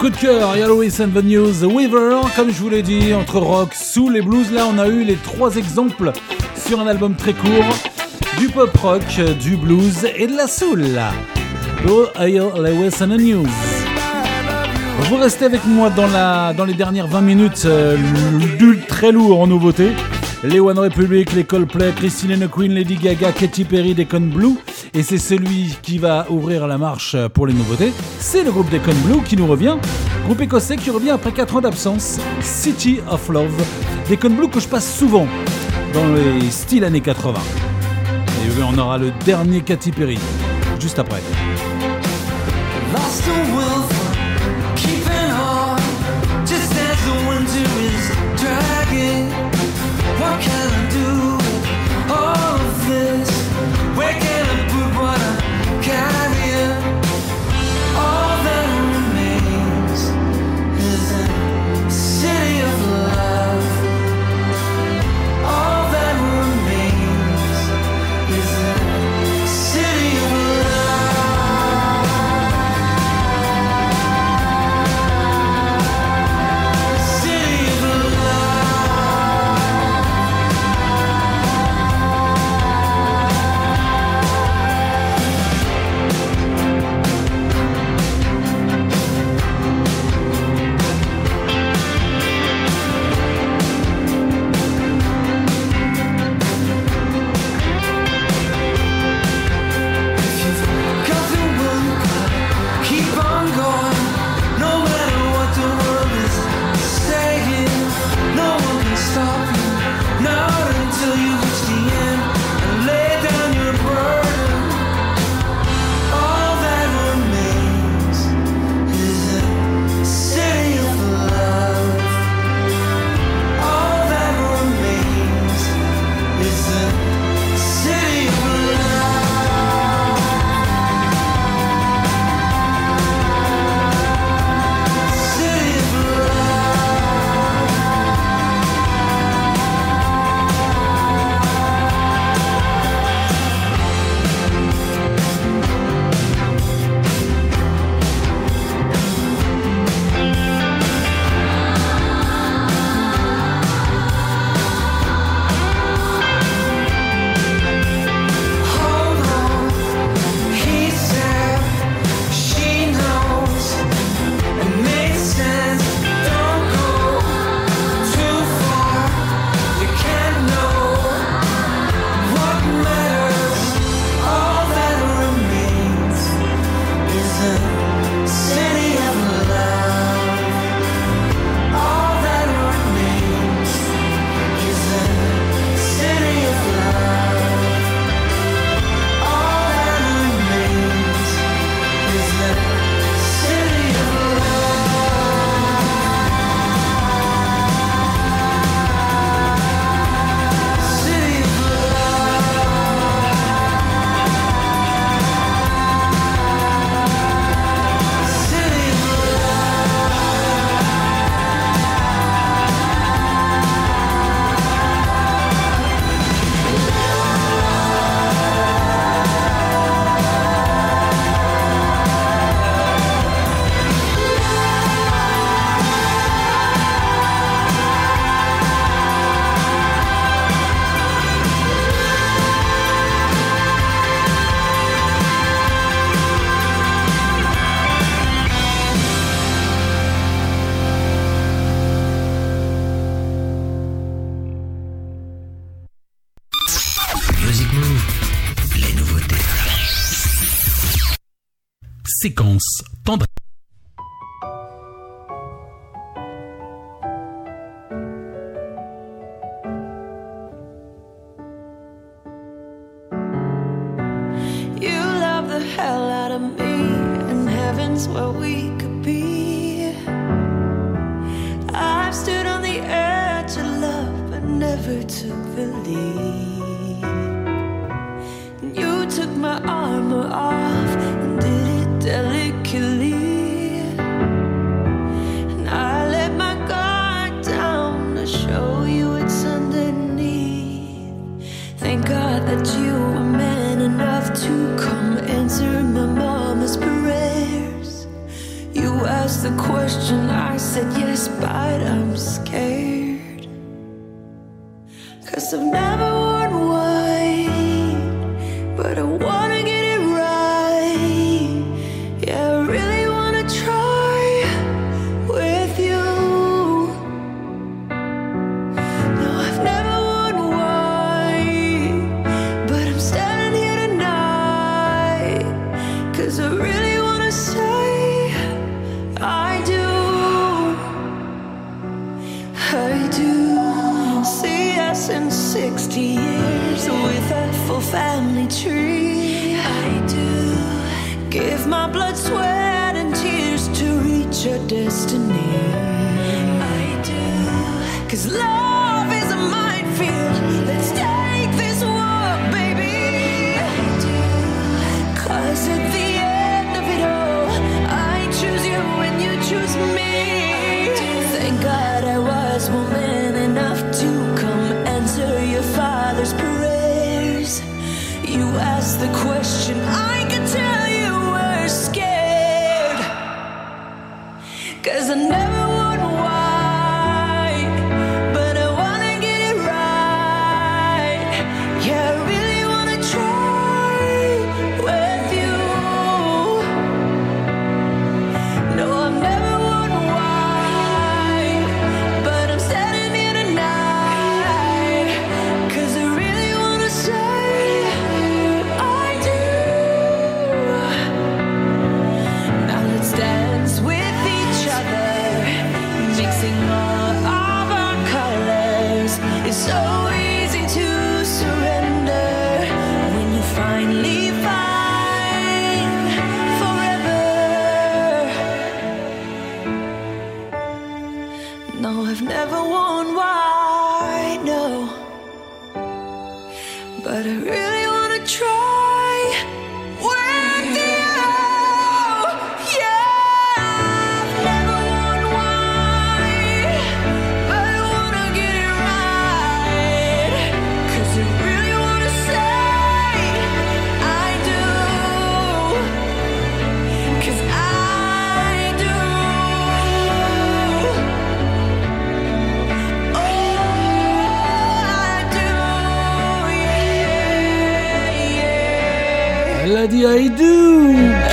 coup de cœur, Yellow and the News, Weaver, comme je vous l'ai dit, entre rock, soul et blues, là on a eu les trois exemples sur un album très court, du pop rock, du blues et de la soul. Oh, Go oh, Lewis and the News. Vous restez avec moi dans, la, dans les dernières 20 minutes euh, du très lourd en nouveauté. Les One Republic, les Coldplay, Christine and Queen, Lady Gaga, Katy Perry, Decon Blue et c'est celui qui va ouvrir la marche pour les nouveautés, c'est le groupe Deacon Blue qui nous revient. Groupe écossais qui revient après 4 ans d'absence, City of Love. Deacon Blue que je passe souvent dans les styles années 80. Et on aura le dernier Katy Perry, juste après.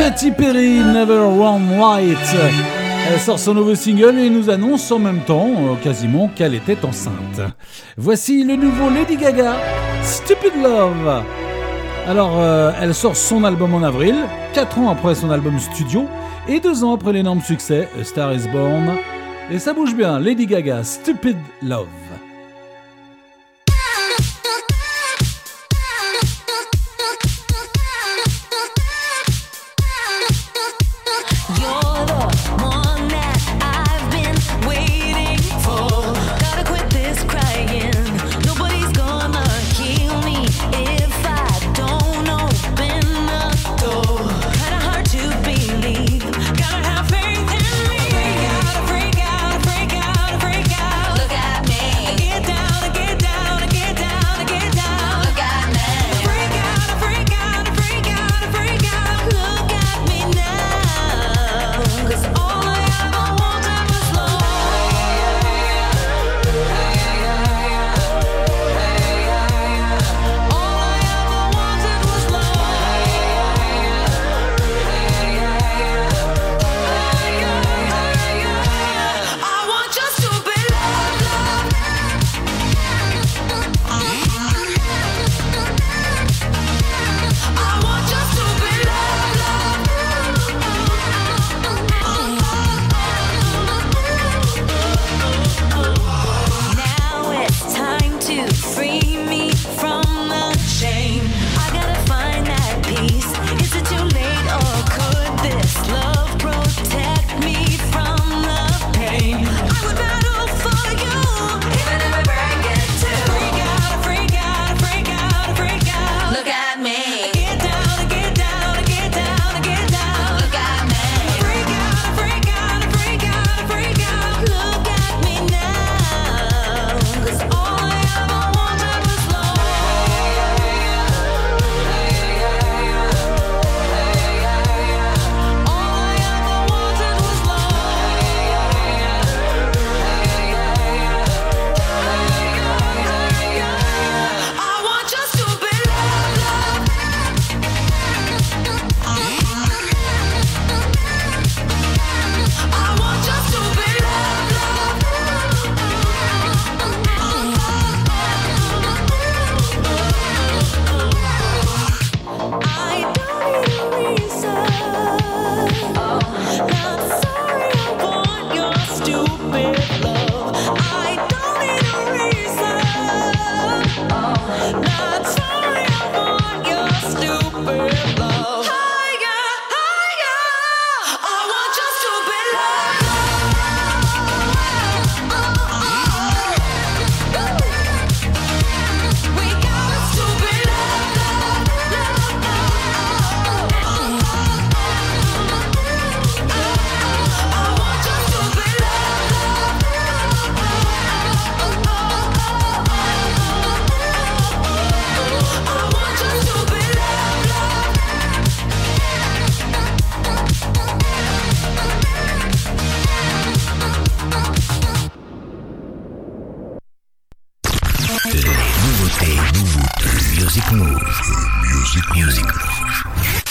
Katy Perry, Never Run Light. Elle sort son nouveau single et nous annonce en même temps, euh, quasiment, qu'elle était enceinte. Voici le nouveau Lady Gaga, Stupid Love. Alors, euh, elle sort son album en avril, 4 ans après son album studio, et 2 ans après l'énorme succès Star is Born. Et ça bouge bien, Lady Gaga, Stupid Love. Nouveauté, nouveauté, music news music move.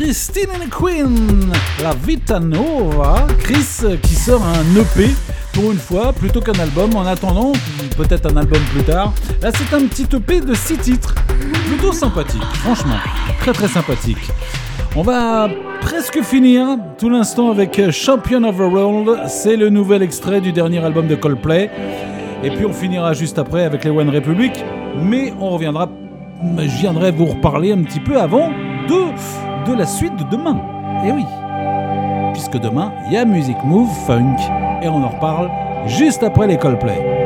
Christine and Queen, La Vita Nova. Chris qui sort un EP pour une fois, plutôt qu'un album, en attendant, peut-être un album plus tard. Là, c'est un petit EP de 6 titres, plutôt sympathique, franchement, très très sympathique. On va presque finir tout l'instant avec Champion of the World, c'est le nouvel extrait du dernier album de Coldplay. Et puis on finira juste après avec les One Republic, mais on reviendra, je viendrai vous reparler un petit peu avant de de la suite de demain. Et oui, puisque demain, il y a Music Move Funk, et on en reparle juste après les Coldplay.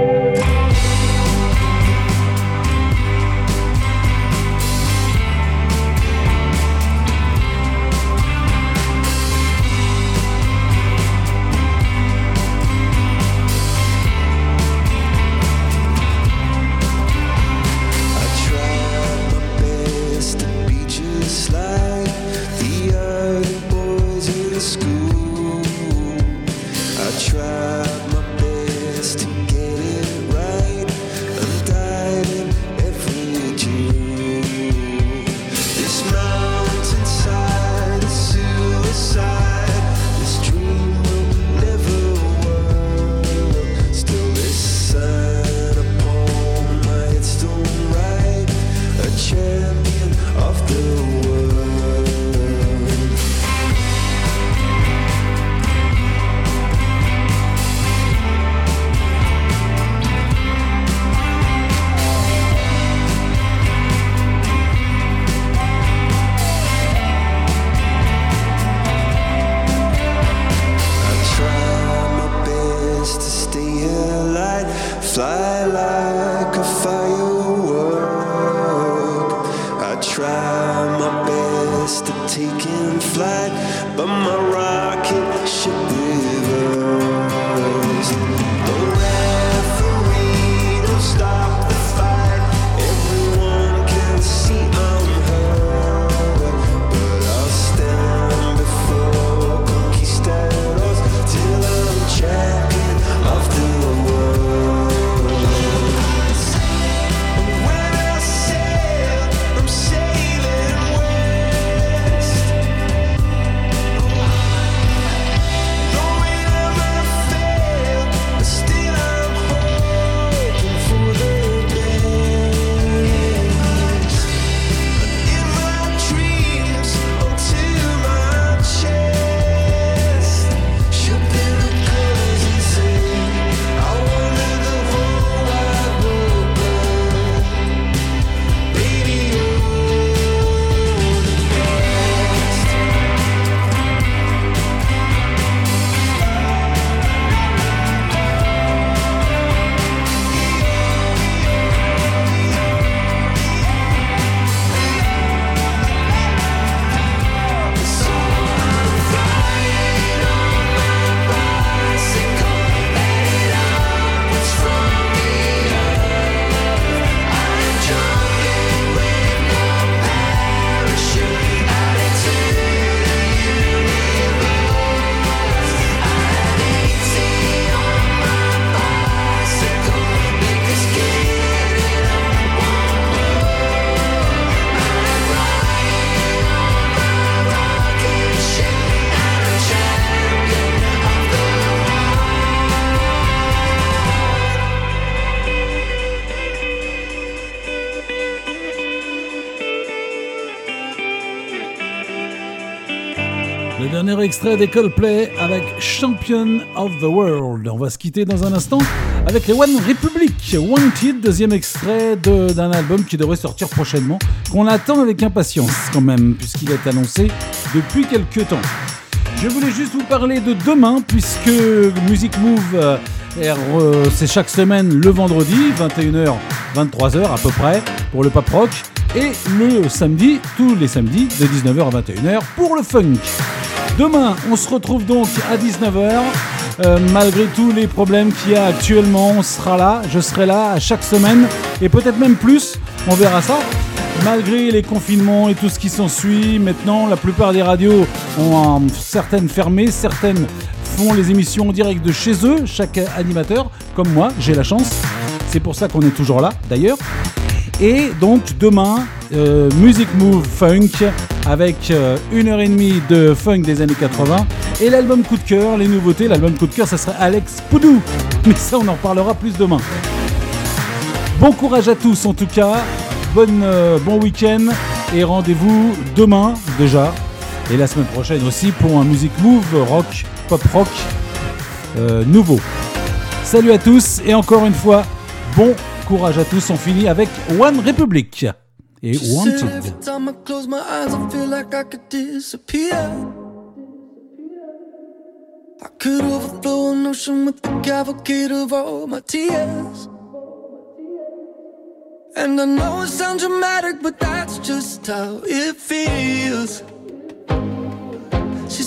Le dernier extrait des Coldplay avec Champion of the World. On va se quitter dans un instant avec les One Republic. Wanted, deuxième extrait d'un album qui devrait sortir prochainement, qu'on attend avec impatience quand même, puisqu'il est annoncé depuis quelques temps. Je voulais juste vous parler de demain, puisque Music Move, euh, c'est chaque semaine le vendredi, 21h, 23h à peu près, pour le pop rock, et le samedi, tous les samedis, de 19h à 21h, pour le funk. Demain, on se retrouve donc à 19h. Euh, malgré tous les problèmes qu'il y a actuellement, on sera là, je serai là à chaque semaine, et peut-être même plus, on verra ça. Malgré les confinements et tout ce qui s'ensuit, maintenant la plupart des radios ont certaines fermées, certaines les émissions en direct de chez eux, chaque animateur, comme moi, j'ai la chance. C'est pour ça qu'on est toujours là d'ailleurs. Et donc demain, euh, Music Move Funk avec euh, une heure et demie de funk des années 80 et l'album coup de cœur, les nouveautés. L'album coup de cœur, ça serait Alex Poudou. [laughs] Mais ça, on en reparlera plus demain. Bon courage à tous en tout cas. Bonne, euh, bon week-end et rendez-vous demain déjà et la semaine prochaine aussi pour un Music Move rock, pop rock euh, nouveau. Salut à tous et encore une fois, bon courage à tous. On finit avec One Republic et Wanted. I could overflow an ocean with the cavalcade of all my tears. And I know it sounds dramatic, but that's just how it feels.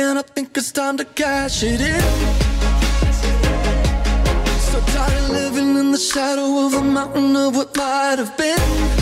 and I think it's time to cash it in. So tired of living in the shadow of a mountain of what might have been.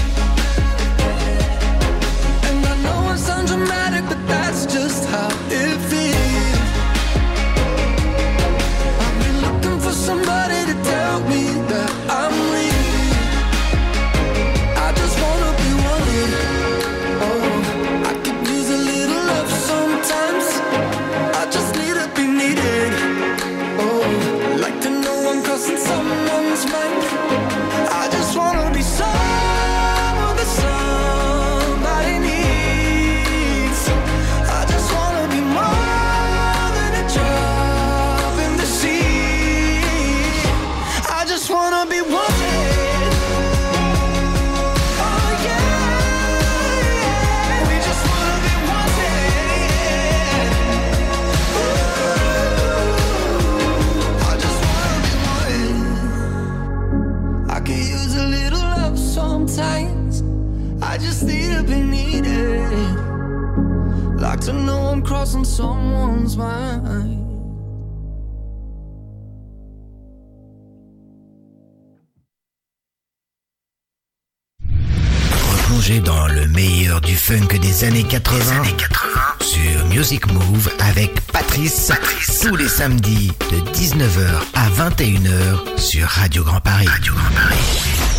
To know I'm crossing someone's mind. Replongez dans le meilleur du funk des années 80, sur Music Move avec Patrice, tous les samedis de 19h à 21h sur Radio Grand Paris. Radio Grand Paris.